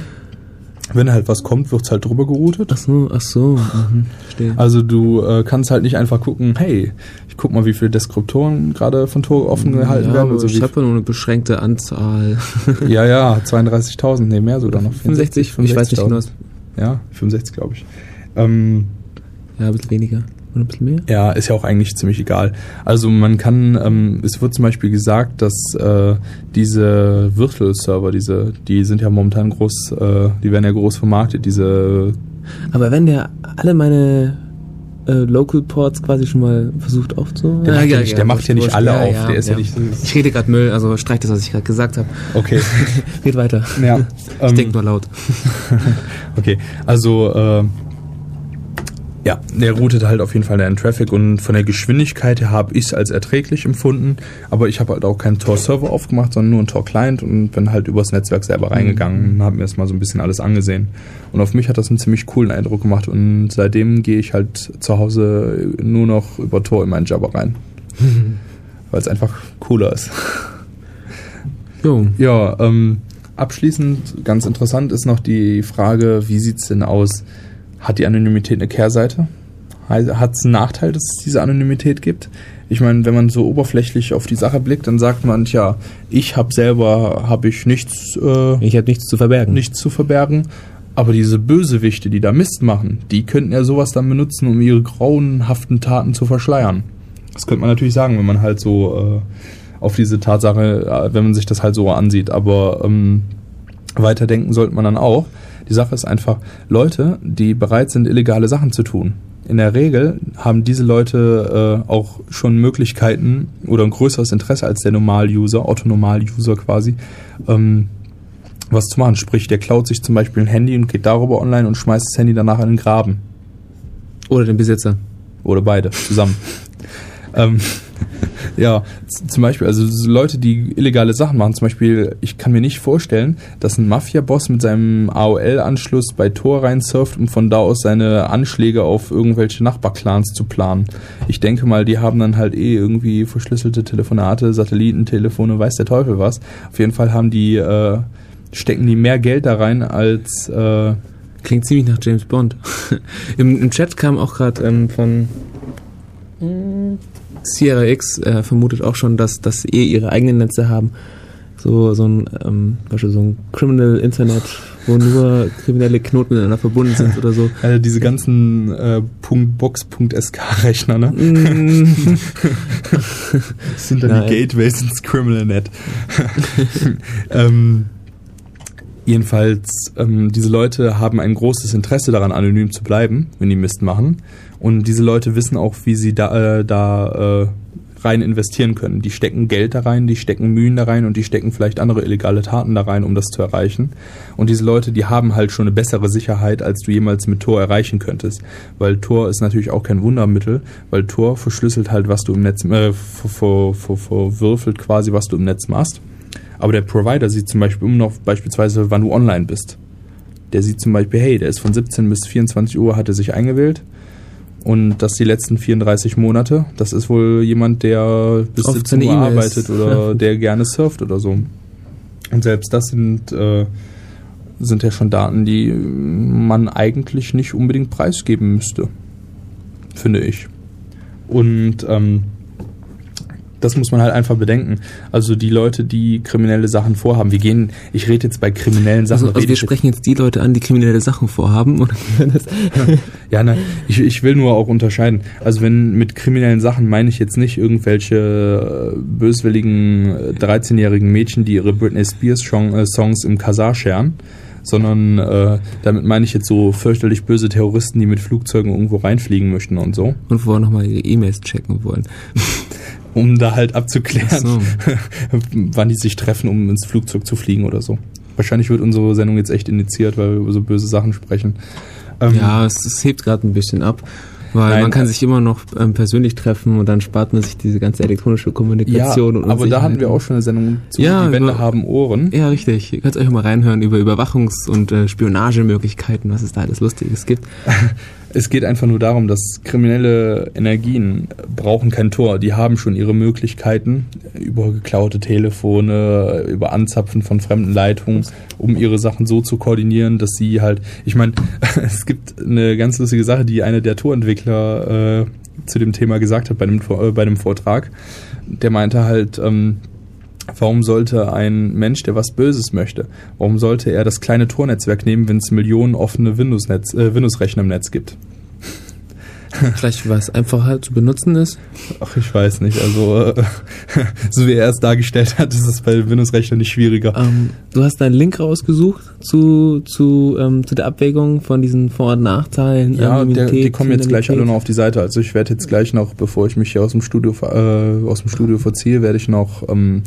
wenn halt was kommt, wird's halt drüber geroutet. Ach so, ach so. Mhm, verstehe. Also du äh, kannst halt nicht einfach gucken, hey, ich guck mal, wie viele Deskriptoren gerade von Tor offen gehalten ja, werden. Also ich habe ja nur eine beschränkte Anzahl. ja, ja, 32.000, nee, mehr sogar noch. 65, ich weiß nicht genau. 65.000. Ja, 65 glaube ich. Ähm, Ja, ein bisschen weniger. Oder ein bisschen mehr? ja, ist ja auch eigentlich ziemlich egal. Also man kann, ähm, es wird zum Beispiel gesagt, dass äh, diese Virtual-Server, diese, die sind ja momentan groß, äh, die werden ja groß vermarktet, diese Aber wenn der alle meine äh, Local Ports quasi schon mal versucht aufzu... Der macht ja nicht- der macht ja nicht alle auf, der ist ja nicht- Ich rede gerade Müll, also streich das, was ich gerade gesagt habe. Okay. Red weiter. ja. Ich ähm, denke nur laut. Okay, also äh, ja, der routet halt auf jeden Fall den Traffic und von der Geschwindigkeit her habe ich es als erträglich empfunden, aber ich habe halt auch keinen Tor-Server aufgemacht, sondern nur einen Tor-Client und bin halt übers Netzwerk selber reingegangen und habe mir erstmal so ein bisschen alles angesehen. Und auf mich hat das einen ziemlich coolen Eindruck gemacht und seitdem gehe ich halt zu Hause nur noch über Tor in meinen Java rein. Weil es einfach cooler ist. Jo. Ja, ähm, abschließend ganz interessant ist noch die Frage, wie sieht's denn aus? Hat die Anonymität eine Kehrseite? Hat es einen Nachteil, dass es diese Anonymität gibt? Ich meine, wenn man so oberflächlich auf die Sache blickt, dann sagt man, tja, ich habe selber habe ich nichts, äh, Ich habe nichts zu verbergen. nichts zu verbergen. Aber diese Bösewichte, die da Mist machen, die könnten ja sowas dann benutzen, um ihre grauenhaften Taten zu verschleiern. Das könnte man natürlich sagen, wenn man halt so äh, auf diese Tatsache, äh, wenn man sich das halt so ansieht. Aber ähm, weiterdenken sollte man dann auch. Die Sache ist einfach, Leute, die bereit sind, illegale Sachen zu tun. In der Regel haben diese Leute äh, auch schon Möglichkeiten oder ein größeres Interesse als der Normal-User, Otto-Normal-User quasi, ähm, was zu machen. Sprich, der klaut sich zum Beispiel ein Handy und geht darüber online und schmeißt das Handy danach in den Graben. Oder den Besitzer. Oder beide zusammen. ähm, ja, zum Beispiel, also so Leute, die illegale Sachen machen, zum Beispiel, ich kann mir nicht vorstellen, dass ein Mafia-Boss mit seinem AOL-Anschluss bei Tor rein surft, um von da aus seine Anschläge auf irgendwelche Nachbarclans zu planen. Ich denke mal, die haben dann halt eh irgendwie verschlüsselte Telefonate, Satellitentelefone, weiß der Teufel was. Auf jeden Fall haben die, äh, stecken die mehr Geld da rein als, äh, Klingt ziemlich nach James Bond. Im, Im Chat kam auch gerade ähm, von mm, Sierra X äh, vermutet auch schon, dass, dass eh ihre eigenen Netze haben. So, so ein, ähm, Beispiel so ein Criminal Internet, wo nur kriminelle Knoten miteinander verbunden sind oder so. äh, diese ganzen äh, .box.sk-Rechner, ne? Mm, Das sind dann Nein. die Gateways ins CriminalNet. ähm, jedenfalls, ähm, diese Leute haben ein großes Interesse daran, anonym zu bleiben, wenn die Mist machen. Und diese Leute wissen auch, wie sie da, äh, da äh, rein investieren können. Die stecken Geld da rein, die stecken Mühen da rein und die stecken vielleicht andere illegale Taten da rein, um das zu erreichen. Und diese Leute, die haben halt schon eine bessere Sicherheit, als du jemals mit Tor erreichen könntest. Weil Tor ist natürlich auch kein Wundermittel, weil Tor verschlüsselt halt, was du im Netz, äh, ver- ver- ver- verwürfelt quasi, was du im Netz machst. Aber der Provider sieht zum Beispiel immer noch beispielsweise, wann du online bist. Der sieht zum Beispiel, hey, der ist von 17 bis 24 Uhr, hat er sich eingewählt. Und das die letzten 34 Monate. Das ist wohl jemand, der bis Oft 17 seine Uhr arbeitet oder der gerne surft oder so. Und selbst das sind, äh, sind ja schon Daten, die man eigentlich nicht unbedingt preisgeben müsste. Finde ich. Und ähm, das muss man halt einfach bedenken. Also die Leute, die kriminelle Sachen vorhaben, wir gehen, ich rede jetzt bei kriminellen Sachen. also, also wir sprechen jetzt die Leute an, die kriminelle Sachen vorhaben. Oder Ja, ne, ich, ich will nur auch unterscheiden. Also wenn mit kriminellen Sachen meine ich jetzt nicht irgendwelche äh, böswilligen äh, 13-jährigen Mädchen, die ihre Britney Spears äh, Songs im Kasar scheren, sondern äh, damit meine ich jetzt so fürchterlich böse Terroristen, die mit Flugzeugen irgendwo reinfliegen möchten und so, und vorher nochmal ihre E-Mails checken wollen. Um da halt abzuklären, so. wann die sich treffen, um ins Flugzeug zu fliegen oder so. Wahrscheinlich wird unsere Sendung jetzt echt initiiert, weil wir über so böse Sachen sprechen. Ähm, Ja, es, es hebt gerade ein bisschen ab. Weil Nein, man kann äh, sich immer noch ähm, persönlich treffen und dann spart man sich diese ganze elektronische ja, Kommunikation. und aber da hatten wir auch schon eine Sendung zu Ja, Die Wände über- haben Ohren. Ja, richtig. Ihr könnt euch mal reinhören über Überwachungs- und äh, Spionagemöglichkeiten, was es da alles Lustiges gibt. Es geht einfach nur darum, dass kriminelle Energien brauchen kein Tor. Die haben schon ihre Möglichkeiten über geklaute Telefone, über Anzapfen von fremden Leitungen, um ihre Sachen so zu koordinieren, dass sie halt. Ich meine, es gibt eine ganz lustige Sache, die eine der Torentwickler äh, zu dem Thema gesagt hat bei dem, äh, bei dem Vortrag. Der meinte halt, ähm, Warum sollte ein Mensch, der was Böses möchte, warum sollte er das kleine Tornetzwerk nehmen, wenn es Millionen offene äh, Windows-Rechner im Netz gibt? Vielleicht, was einfacher zu benutzen ist. Ach, ich weiß nicht. Also, äh, so wie er es dargestellt hat, ist es bei Windows-Rechnern nicht schwieriger. Ähm, du hast einen Link rausgesucht zu, zu, ähm, zu der Abwägung von diesen Vor- und Nachteilen. Ja, der, die kommen jetzt gleich alle noch auf die Seite. Also ich werde jetzt gleich noch, bevor ich mich hier aus dem Studio äh, aus dem Studio verziehe, werde ich noch ähm,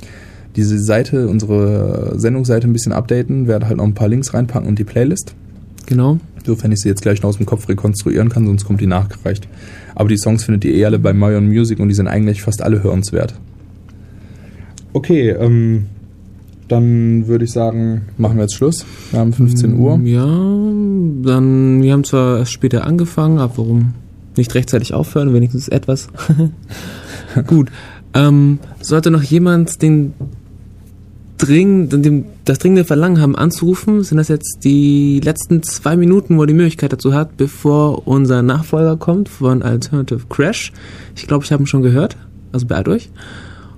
diese Seite, unsere Sendungsseite ein bisschen updaten, werde halt noch ein paar Links reinpacken und die Playlist. Genau. Sofern ich sie jetzt gleich noch aus dem Kopf rekonstruieren kann, sonst kommt die nachgereicht. Aber die Songs findet ihr eh alle bei Marion Music und die sind eigentlich fast alle hörenswert. Okay, ähm, dann würde ich sagen, machen wir jetzt Schluss. Wir haben 15 Uhr. Ja, dann, wir haben zwar erst später angefangen, aber warum nicht rechtzeitig aufhören, wenigstens etwas. Gut. Ähm, sollte noch jemand den dringend, das dringende Verlangen haben anzurufen, sind das jetzt die letzten zwei Minuten, wo er die Möglichkeit dazu hat, bevor unser Nachfolger kommt von Alternative Crash. Ich glaube, ich habe ihn schon gehört. Also beeilt euch.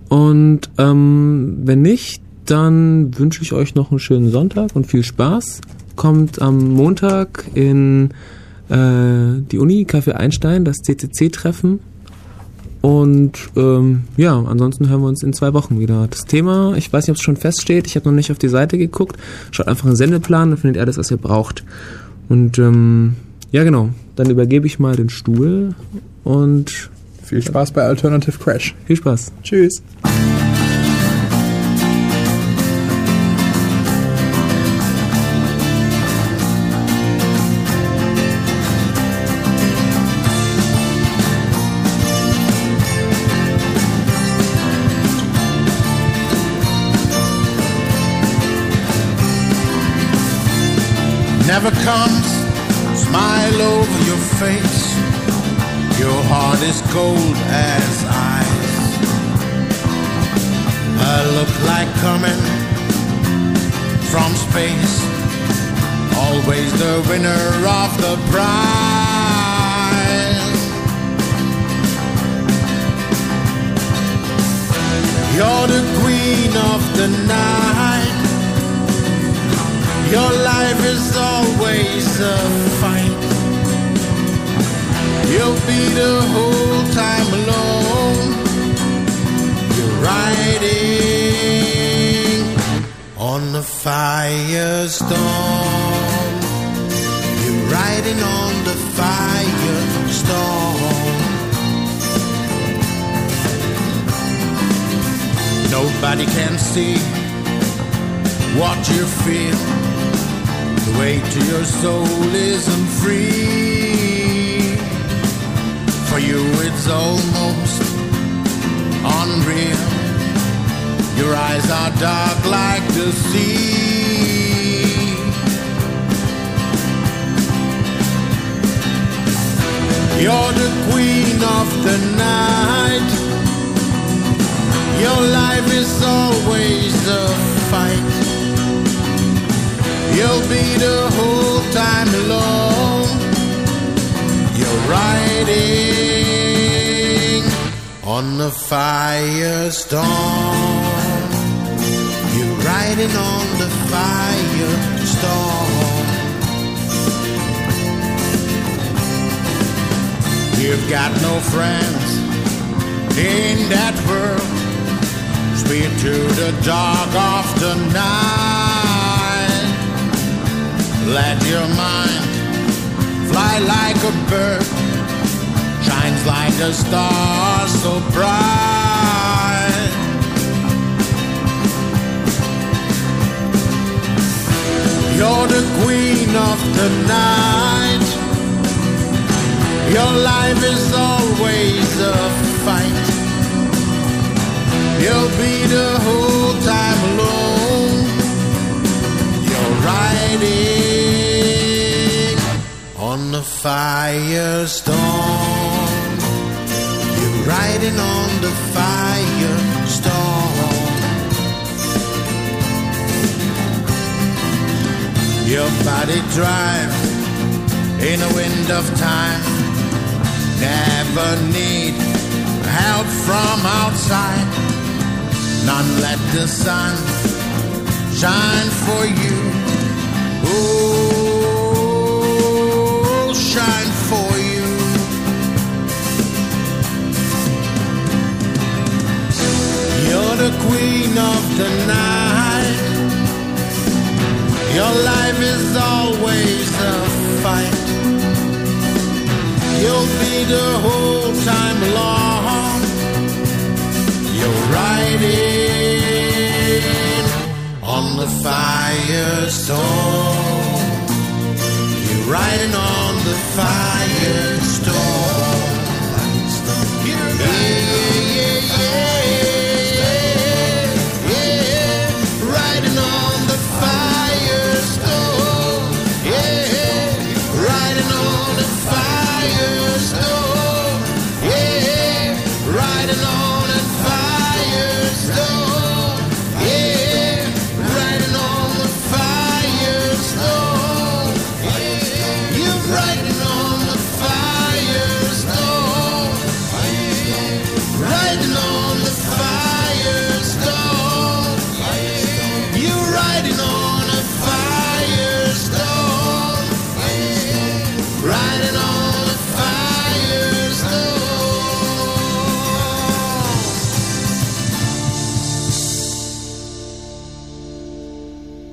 Und ähm, wenn nicht, dann wünsche ich euch noch einen schönen Sonntag und viel Spaß. Kommt am Montag in äh, die Uni, Café Einstein, das CCC-Treffen. Und ähm, ja, ansonsten hören wir uns in zwei Wochen wieder. Das Thema, ich weiß nicht, ob es schon feststeht, ich habe noch nicht auf die Seite geguckt. Schaut einfach einen Sendeplan, dann findet ihr alles, was ihr braucht. Und ähm, ja, genau, dann übergebe ich mal den Stuhl und Viel Spaß bei Alternative Crash. viel Spaß. Tschüss. Comes. Smile over your face. Your heart is cold as ice. A look like coming from space. Always the winner of the prize. You're the queen of the night. Your life is always a fight. You'll be the whole time alone. You're riding on the firestorm. You're riding on the firestorm. Nobody can see what you feel. Way to your soul isn't free. For you, it's almost unreal. Your eyes are dark like the sea. You're the queen of the night. Your life is always a fight. You'll be the whole time alone. You're riding on the firestorm. You're riding on the firestorm. You've got no friends in that world. Speed to the dark of the night. Let your mind fly like a bird, shines like a star so bright. You're the queen of the night. Your life is always a fight. You'll be the whole time alone. You're riding on the firestorm. You're riding on the firestorm. Your body drives in a wind of time. Never need help from outside. None let the sun shine for you. The queen of the night. Your life is always a fight. You'll be the whole time long. You're riding on the firestorm. You're riding on the fire